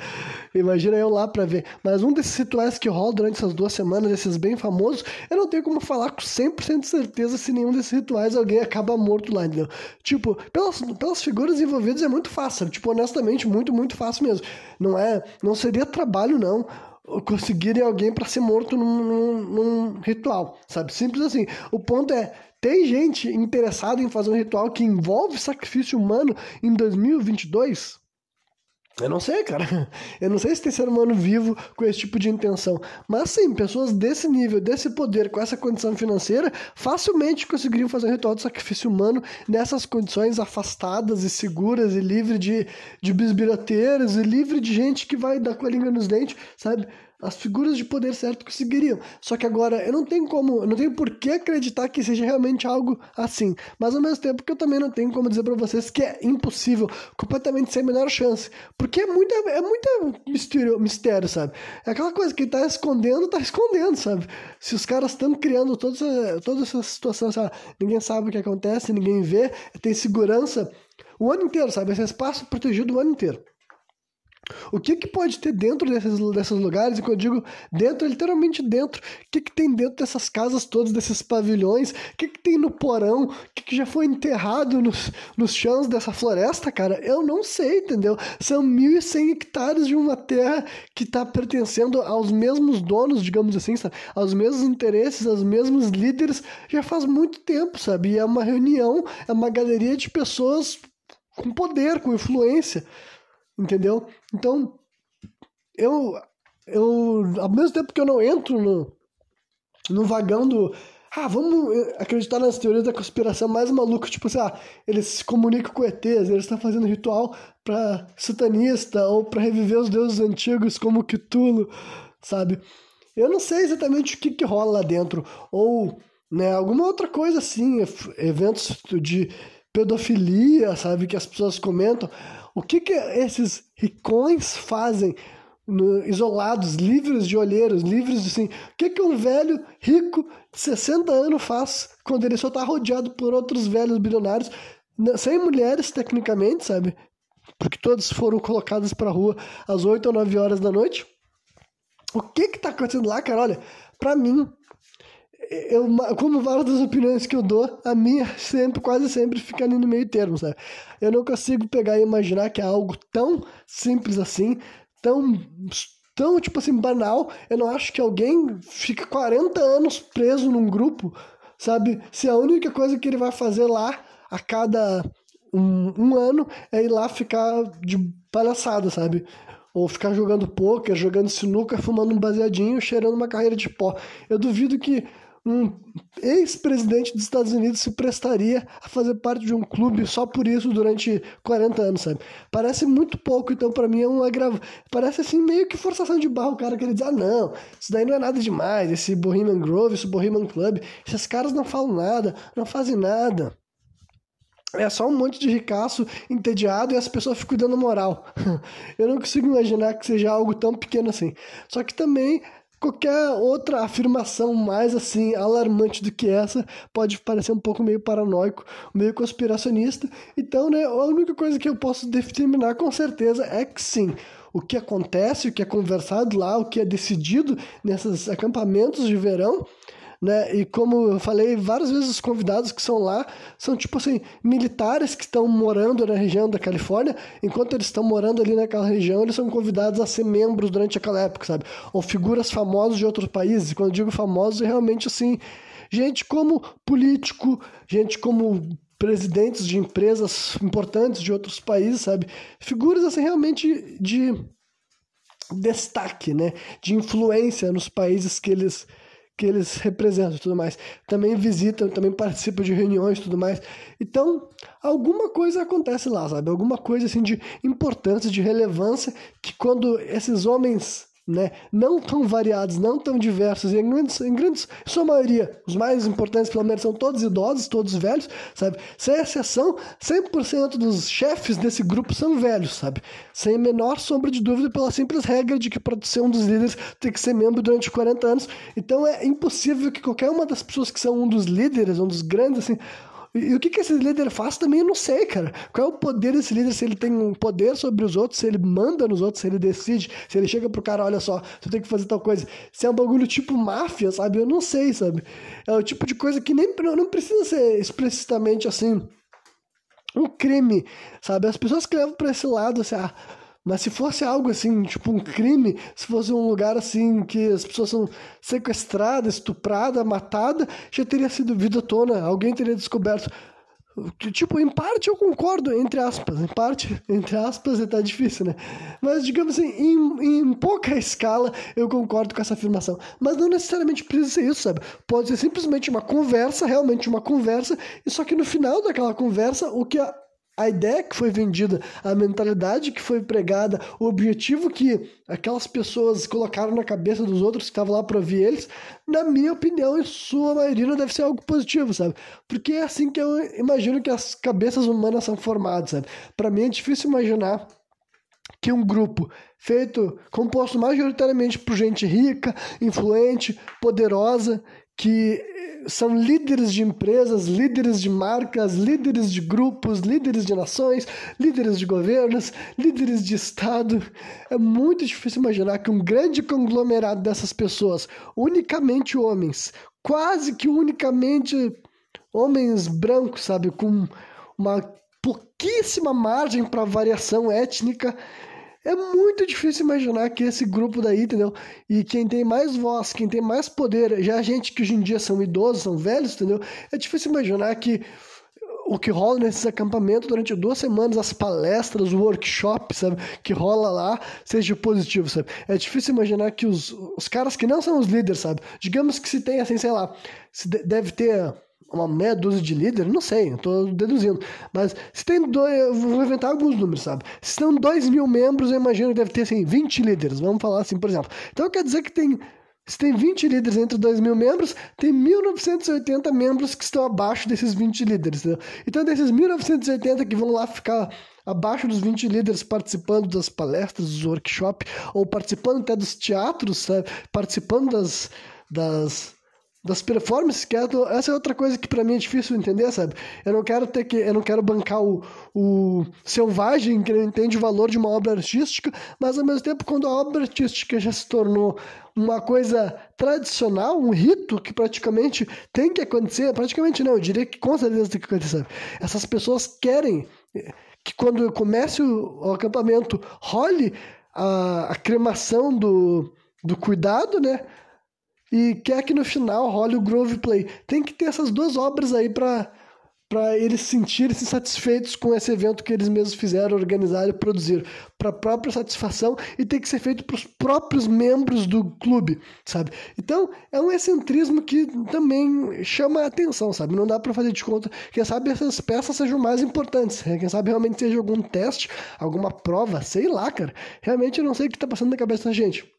Imagina eu lá para ver. Mas um desses rituais que rola durante essas duas semanas, esses bem famosos, eu não tenho como falar com 100% de certeza se nenhum desses rituais alguém acaba morto lá, entendeu? Tipo, pelas, pelas figuras envolvidas é muito fácil, tipo, honestamente, muito, muito fácil mesmo. Não é, não seria trabalho não conseguirem alguém para ser morto num, num, num, ritual, sabe? Simples assim. O ponto é, tem gente interessada em fazer um ritual que envolve sacrifício humano em 2022? Eu não sei, cara. *laughs* Eu não sei se tem ser humano vivo com esse tipo de intenção. Mas sim, pessoas desse nível, desse poder, com essa condição financeira, facilmente conseguiriam fazer um ritual de sacrifício humano nessas condições afastadas e seguras e livre de, de bisbirateiros e livre de gente que vai dar com a língua nos dentes, sabe? As figuras de poder certo conseguiriam. Só que agora eu não tenho como, eu não tenho por que acreditar que seja realmente algo assim. Mas ao mesmo tempo que eu também não tenho como dizer para vocês que é impossível, completamente sem a menor chance. Porque é muita, é muita mistério, mistério, sabe? É aquela coisa que tá escondendo, tá escondendo, sabe? Se os caras estão criando toda essa, toda essa situação, sabe? ninguém sabe o que acontece, ninguém vê, tem segurança o ano inteiro, sabe? Esse espaço protegido o ano inteiro. O que, que pode ter dentro desses, desses lugares? E quando eu digo dentro, é literalmente dentro. O que, que tem dentro dessas casas todas, desses pavilhões? O que, que tem no porão? O que, que já foi enterrado nos, nos chãos dessa floresta, cara? Eu não sei, entendeu? São 1.100 hectares de uma terra que está pertencendo aos mesmos donos, digamos assim, sabe? aos mesmos interesses, aos mesmos líderes, já faz muito tempo, sabe? E é uma reunião, é uma galeria de pessoas com poder, com influência entendeu? Então, eu, eu, ao mesmo tempo que eu não entro no, no vagão do. Ah, vamos acreditar nas teorias da conspiração mais maluca, tipo assim, ah, eles se comunicam com ETs, eles estão fazendo ritual para satanista ou para reviver os deuses antigos como Cthulhu, sabe? Eu não sei exatamente o que, que rola lá dentro, ou né, alguma outra coisa assim, eventos de pedofilia, sabe, que as pessoas comentam, o que, que esses ricões fazem no, isolados, livres de olheiros, livres de assim. O que, que um velho rico de 60 anos faz quando ele só está rodeado por outros velhos bilionários, sem mulheres, tecnicamente, sabe? Porque todos foram colocados para rua às 8 ou 9 horas da noite. O que que tá acontecendo lá, cara? Olha, para mim, eu, como várias das opiniões que eu dou, a minha *laughs* sempre, quase sempre fica ali no meio termo, sabe? Eu não consigo pegar e imaginar que é algo tão simples assim, tão, tão, tipo assim, banal. Eu não acho que alguém fique 40 anos preso num grupo, sabe? Se a única coisa que ele vai fazer lá a cada um, um ano é ir lá ficar de palhaçada, sabe? ou ficar jogando poker, jogando sinuca, fumando um baseadinho, cheirando uma carreira de pó. Eu duvido que um ex-presidente dos Estados Unidos se prestaria a fazer parte de um clube só por isso durante 40 anos, sabe? Parece muito pouco, então para mim é um agravo. Parece assim meio que forçação de barro o cara querer dizer, ah não, isso daí não é nada demais, esse Bohemian Grove, esse Bohemian Club, esses caras não falam nada, não fazem nada. É só um monte de ricaço entediado e as pessoas ficam dando moral. *laughs* Eu não consigo imaginar que seja algo tão pequeno assim. Só que também Qualquer outra afirmação mais assim alarmante do que essa pode parecer um pouco meio paranoico, meio conspiracionista. Então, né, a única coisa que eu posso determinar com certeza é que sim, o que acontece, o que é conversado lá, o que é decidido nesses acampamentos de verão né? E como eu falei, várias vezes os convidados que são lá são tipo assim, militares que estão morando na região da Califórnia, enquanto eles estão morando ali naquela região, eles são convidados a ser membros durante aquela época, sabe? Ou figuras famosas de outros países. Quando eu digo famosos, é realmente assim, gente como político, gente como presidentes de empresas importantes de outros países, sabe? Figuras assim realmente de destaque, né? De influência nos países que eles que eles representam e tudo mais. Também visitam, também participam de reuniões e tudo mais. Então, alguma coisa acontece lá, sabe? Alguma coisa assim de importância, de relevância, que quando esses homens né, não tão variados, não tão diversos, e em grandes, em grandes, sua maioria, os mais importantes pelo menos, são todos idosos, todos velhos, sabe? Sem exceção, 100% dos chefes desse grupo são velhos, sabe? Sem a menor sombra de dúvida, pela simples regra de que para ser um dos líderes tem que ser membro durante 40 anos. Então é impossível que qualquer uma das pessoas que são um dos líderes, um dos grandes, assim, e, o que, que esse líder faz também eu não sei, cara. Qual é o poder desse líder? Se ele tem um poder sobre os outros, se ele manda nos outros, se ele decide, se ele chega pro cara, olha só, tu tem que fazer tal coisa. Se é um bagulho tipo máfia, sabe? Eu não sei, sabe? É o tipo de coisa que nem não precisa ser explicitamente assim um crime, sabe? As pessoas que levam pra esse lado, assim, ah, mas se fosse algo assim, tipo um crime, se fosse um lugar assim que as pessoas são sequestradas, estupradas, matadas, já teria sido vida tona, alguém teria descoberto. Tipo, em parte eu concordo, entre aspas. Em parte, entre aspas, tá difícil, né? Mas, digamos assim, em, em pouca escala eu concordo com essa afirmação. Mas não necessariamente precisa ser isso, sabe? Pode ser simplesmente uma conversa, realmente uma conversa, e só que no final daquela conversa, o que a a ideia que foi vendida, a mentalidade que foi pregada, o objetivo que aquelas pessoas colocaram na cabeça dos outros que estavam lá para ouvir eles, na minha opinião, em sua maioria, deve ser algo positivo, sabe? Porque é assim que eu imagino que as cabeças humanas são formadas, sabe? Para mim é difícil imaginar que um grupo feito, composto majoritariamente por gente rica, influente, poderosa, que são líderes de empresas, líderes de marcas, líderes de grupos, líderes de nações, líderes de governos, líderes de Estado. É muito difícil imaginar que um grande conglomerado dessas pessoas, unicamente homens, quase que unicamente homens brancos, sabe, com uma pouquíssima margem para variação étnica, é muito difícil imaginar que esse grupo daí, entendeu? E quem tem mais voz, quem tem mais poder, já a gente que hoje em dia são idosos, são velhos, entendeu? É difícil imaginar que o que rola nesses acampamentos durante duas semanas, as palestras, o workshop, sabe, que rola lá, seja positivo, sabe? É difícil imaginar que os, os caras que não são os líderes, sabe? Digamos que se tem, assim, sei lá, se deve ter uma meia dúzia de líderes, não sei, estou deduzindo. Mas se tem dois, vou inventar alguns números, sabe? Se são dois mil membros, eu imagino que deve ter assim, 20 líderes, vamos falar assim, por exemplo. Então quer dizer que tem. Se tem 20 líderes entre 2 mil membros, tem 1.980 membros que estão abaixo desses 20 líderes. Entendeu? Então, desses 1.980 que vão lá ficar abaixo dos 20 líderes participando das palestras, dos workshops, ou participando até dos teatros, sabe? participando das, das, das performances, que é, essa é outra coisa que para mim é difícil entender, sabe? Eu não quero ter que, eu não quero bancar o, o selvagem que não entende o valor de uma obra artística, mas ao mesmo tempo quando a obra artística já se tornou uma coisa tradicional, um rito que praticamente tem que acontecer, praticamente não, eu diria que com certeza tem que acontecer. Essas pessoas querem que quando comece o, o acampamento role a, a cremação do, do cuidado, né? E quer que no final role o Grove Play. Tem que ter essas duas obras aí para para eles sentirem-se satisfeitos com esse evento que eles mesmos fizeram, organizar e produzir, para própria satisfação e tem que ser feito para os próprios membros do clube, sabe? Então, é um excentrismo que também chama a atenção, sabe? Não dá para fazer de conta. Quem sabe essas peças sejam mais importantes, né? quem sabe realmente seja algum teste, alguma prova, sei lá, cara. Realmente eu não sei o que está passando na cabeça da gente.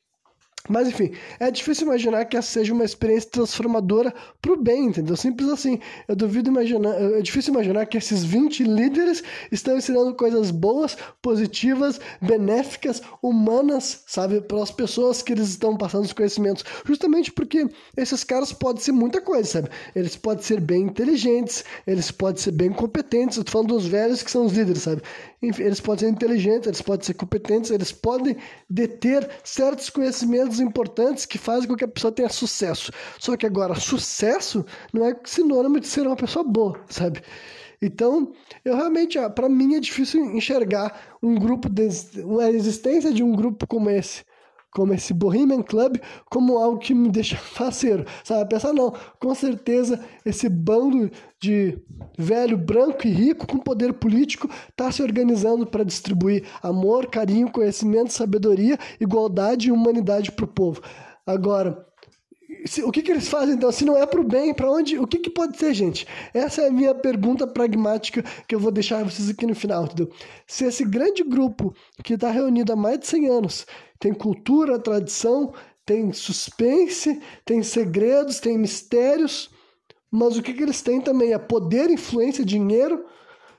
Mas enfim, é difícil imaginar que essa seja uma experiência transformadora pro bem, entendeu? Simples assim. Eu duvido imaginar, é difícil imaginar que esses 20 líderes estão ensinando coisas boas, positivas, benéficas, humanas, sabe, para as pessoas que eles estão passando os conhecimentos. Justamente porque esses caras podem ser muita coisa, sabe? Eles podem ser bem inteligentes, eles podem ser bem competentes. Eu tô falando dos velhos que são os líderes, sabe? Eles podem ser inteligentes, eles podem ser competentes, eles podem deter certos conhecimentos importantes que fazem com que a pessoa tenha sucesso. Só que agora, sucesso não é sinônimo de ser uma pessoa boa, sabe? Então, eu realmente, para mim é difícil enxergar um grupo, de, a existência de um grupo como esse como esse Bohemian Club, como algo que me deixa *laughs* faceiro, sabe? Pensar, não, com certeza esse bando de velho, branco e rico com poder político está se organizando para distribuir amor, carinho, conhecimento, sabedoria, igualdade e humanidade para o povo. Agora, se, o que, que eles fazem então? Se não é para o bem, para onde? O que, que pode ser, gente? Essa é a minha pergunta pragmática que eu vou deixar vocês aqui no final, entendeu? Se esse grande grupo que está reunido há mais de 100 anos tem cultura, tradição, tem suspense, tem segredos, tem mistérios, mas o que, que eles têm também é poder, influência, dinheiro,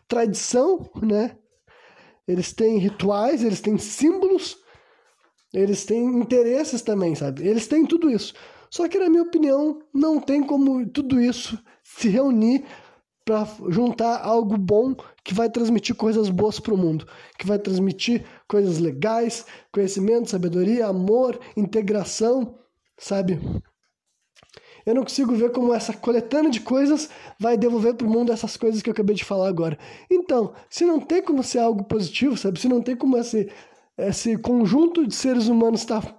tradição, né? Eles têm rituais, eles têm símbolos, eles têm interesses também, sabe? Eles têm tudo isso. Só que, na minha opinião, não tem como tudo isso se reunir para juntar algo bom que vai transmitir coisas boas para o mundo, que vai transmitir coisas legais, conhecimento, sabedoria, amor, integração, sabe? Eu não consigo ver como essa coletânea de coisas vai devolver para o mundo essas coisas que eu acabei de falar agora. Então, se não tem como ser algo positivo, sabe? Se não tem como esse, esse conjunto de seres humanos estar tá,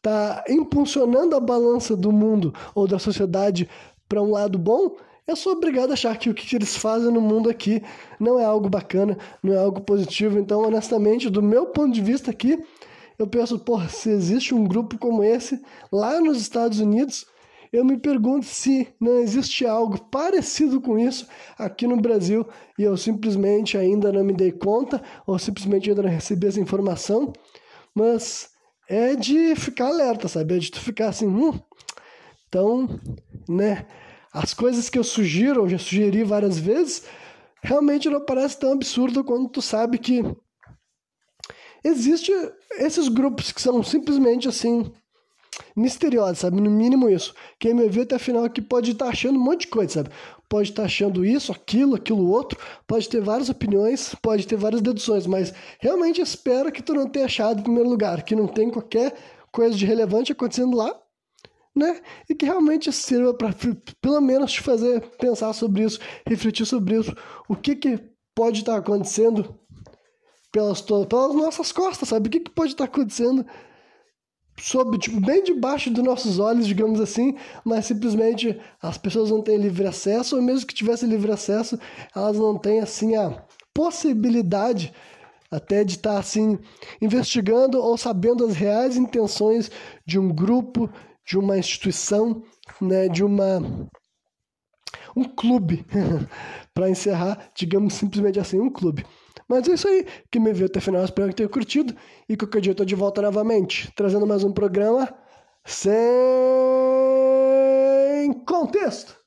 tá impulsionando a balança do mundo ou da sociedade para um lado bom, eu sou obrigado a achar que o que eles fazem no mundo aqui não é algo bacana, não é algo positivo. Então, honestamente, do meu ponto de vista aqui, eu penso, porra, se existe um grupo como esse lá nos Estados Unidos, eu me pergunto se não existe algo parecido com isso aqui no Brasil e eu simplesmente ainda não me dei conta ou simplesmente ainda não recebi essa informação. Mas é de ficar alerta, sabe? É de tu ficar assim, hum. Então, né? As coisas que eu sugiro, eu já sugeri várias vezes, realmente não parece tão absurdo quando tu sabe que existe esses grupos que são simplesmente assim misteriosa, sabe? No mínimo isso. Quem me ouviu até a final aqui pode estar tá achando um monte de coisa, sabe? Pode estar tá achando isso, aquilo, aquilo outro, pode ter várias opiniões, pode ter várias deduções, mas realmente espero que tu não tenha achado em primeiro lugar, que não tem qualquer coisa de relevante acontecendo lá, né? E que realmente sirva para pelo menos te fazer pensar sobre isso, refletir sobre isso, o que que pode estar tá acontecendo pelas, pelas nossas costas, sabe? O que, que pode estar acontecendo sob, tipo, bem debaixo dos nossos olhos, digamos assim, mas simplesmente as pessoas não têm livre acesso, ou mesmo que tivessem livre acesso, elas não têm, assim, a possibilidade até de estar, assim, investigando ou sabendo as reais intenções de um grupo, de uma instituição, né, de uma um clube, *laughs* para encerrar, digamos simplesmente assim, um clube. Mas é isso aí. Quem me viu até o final, espero que tenha curtido. E qualquer dia eu tô de volta novamente, trazendo mais um programa sem contexto.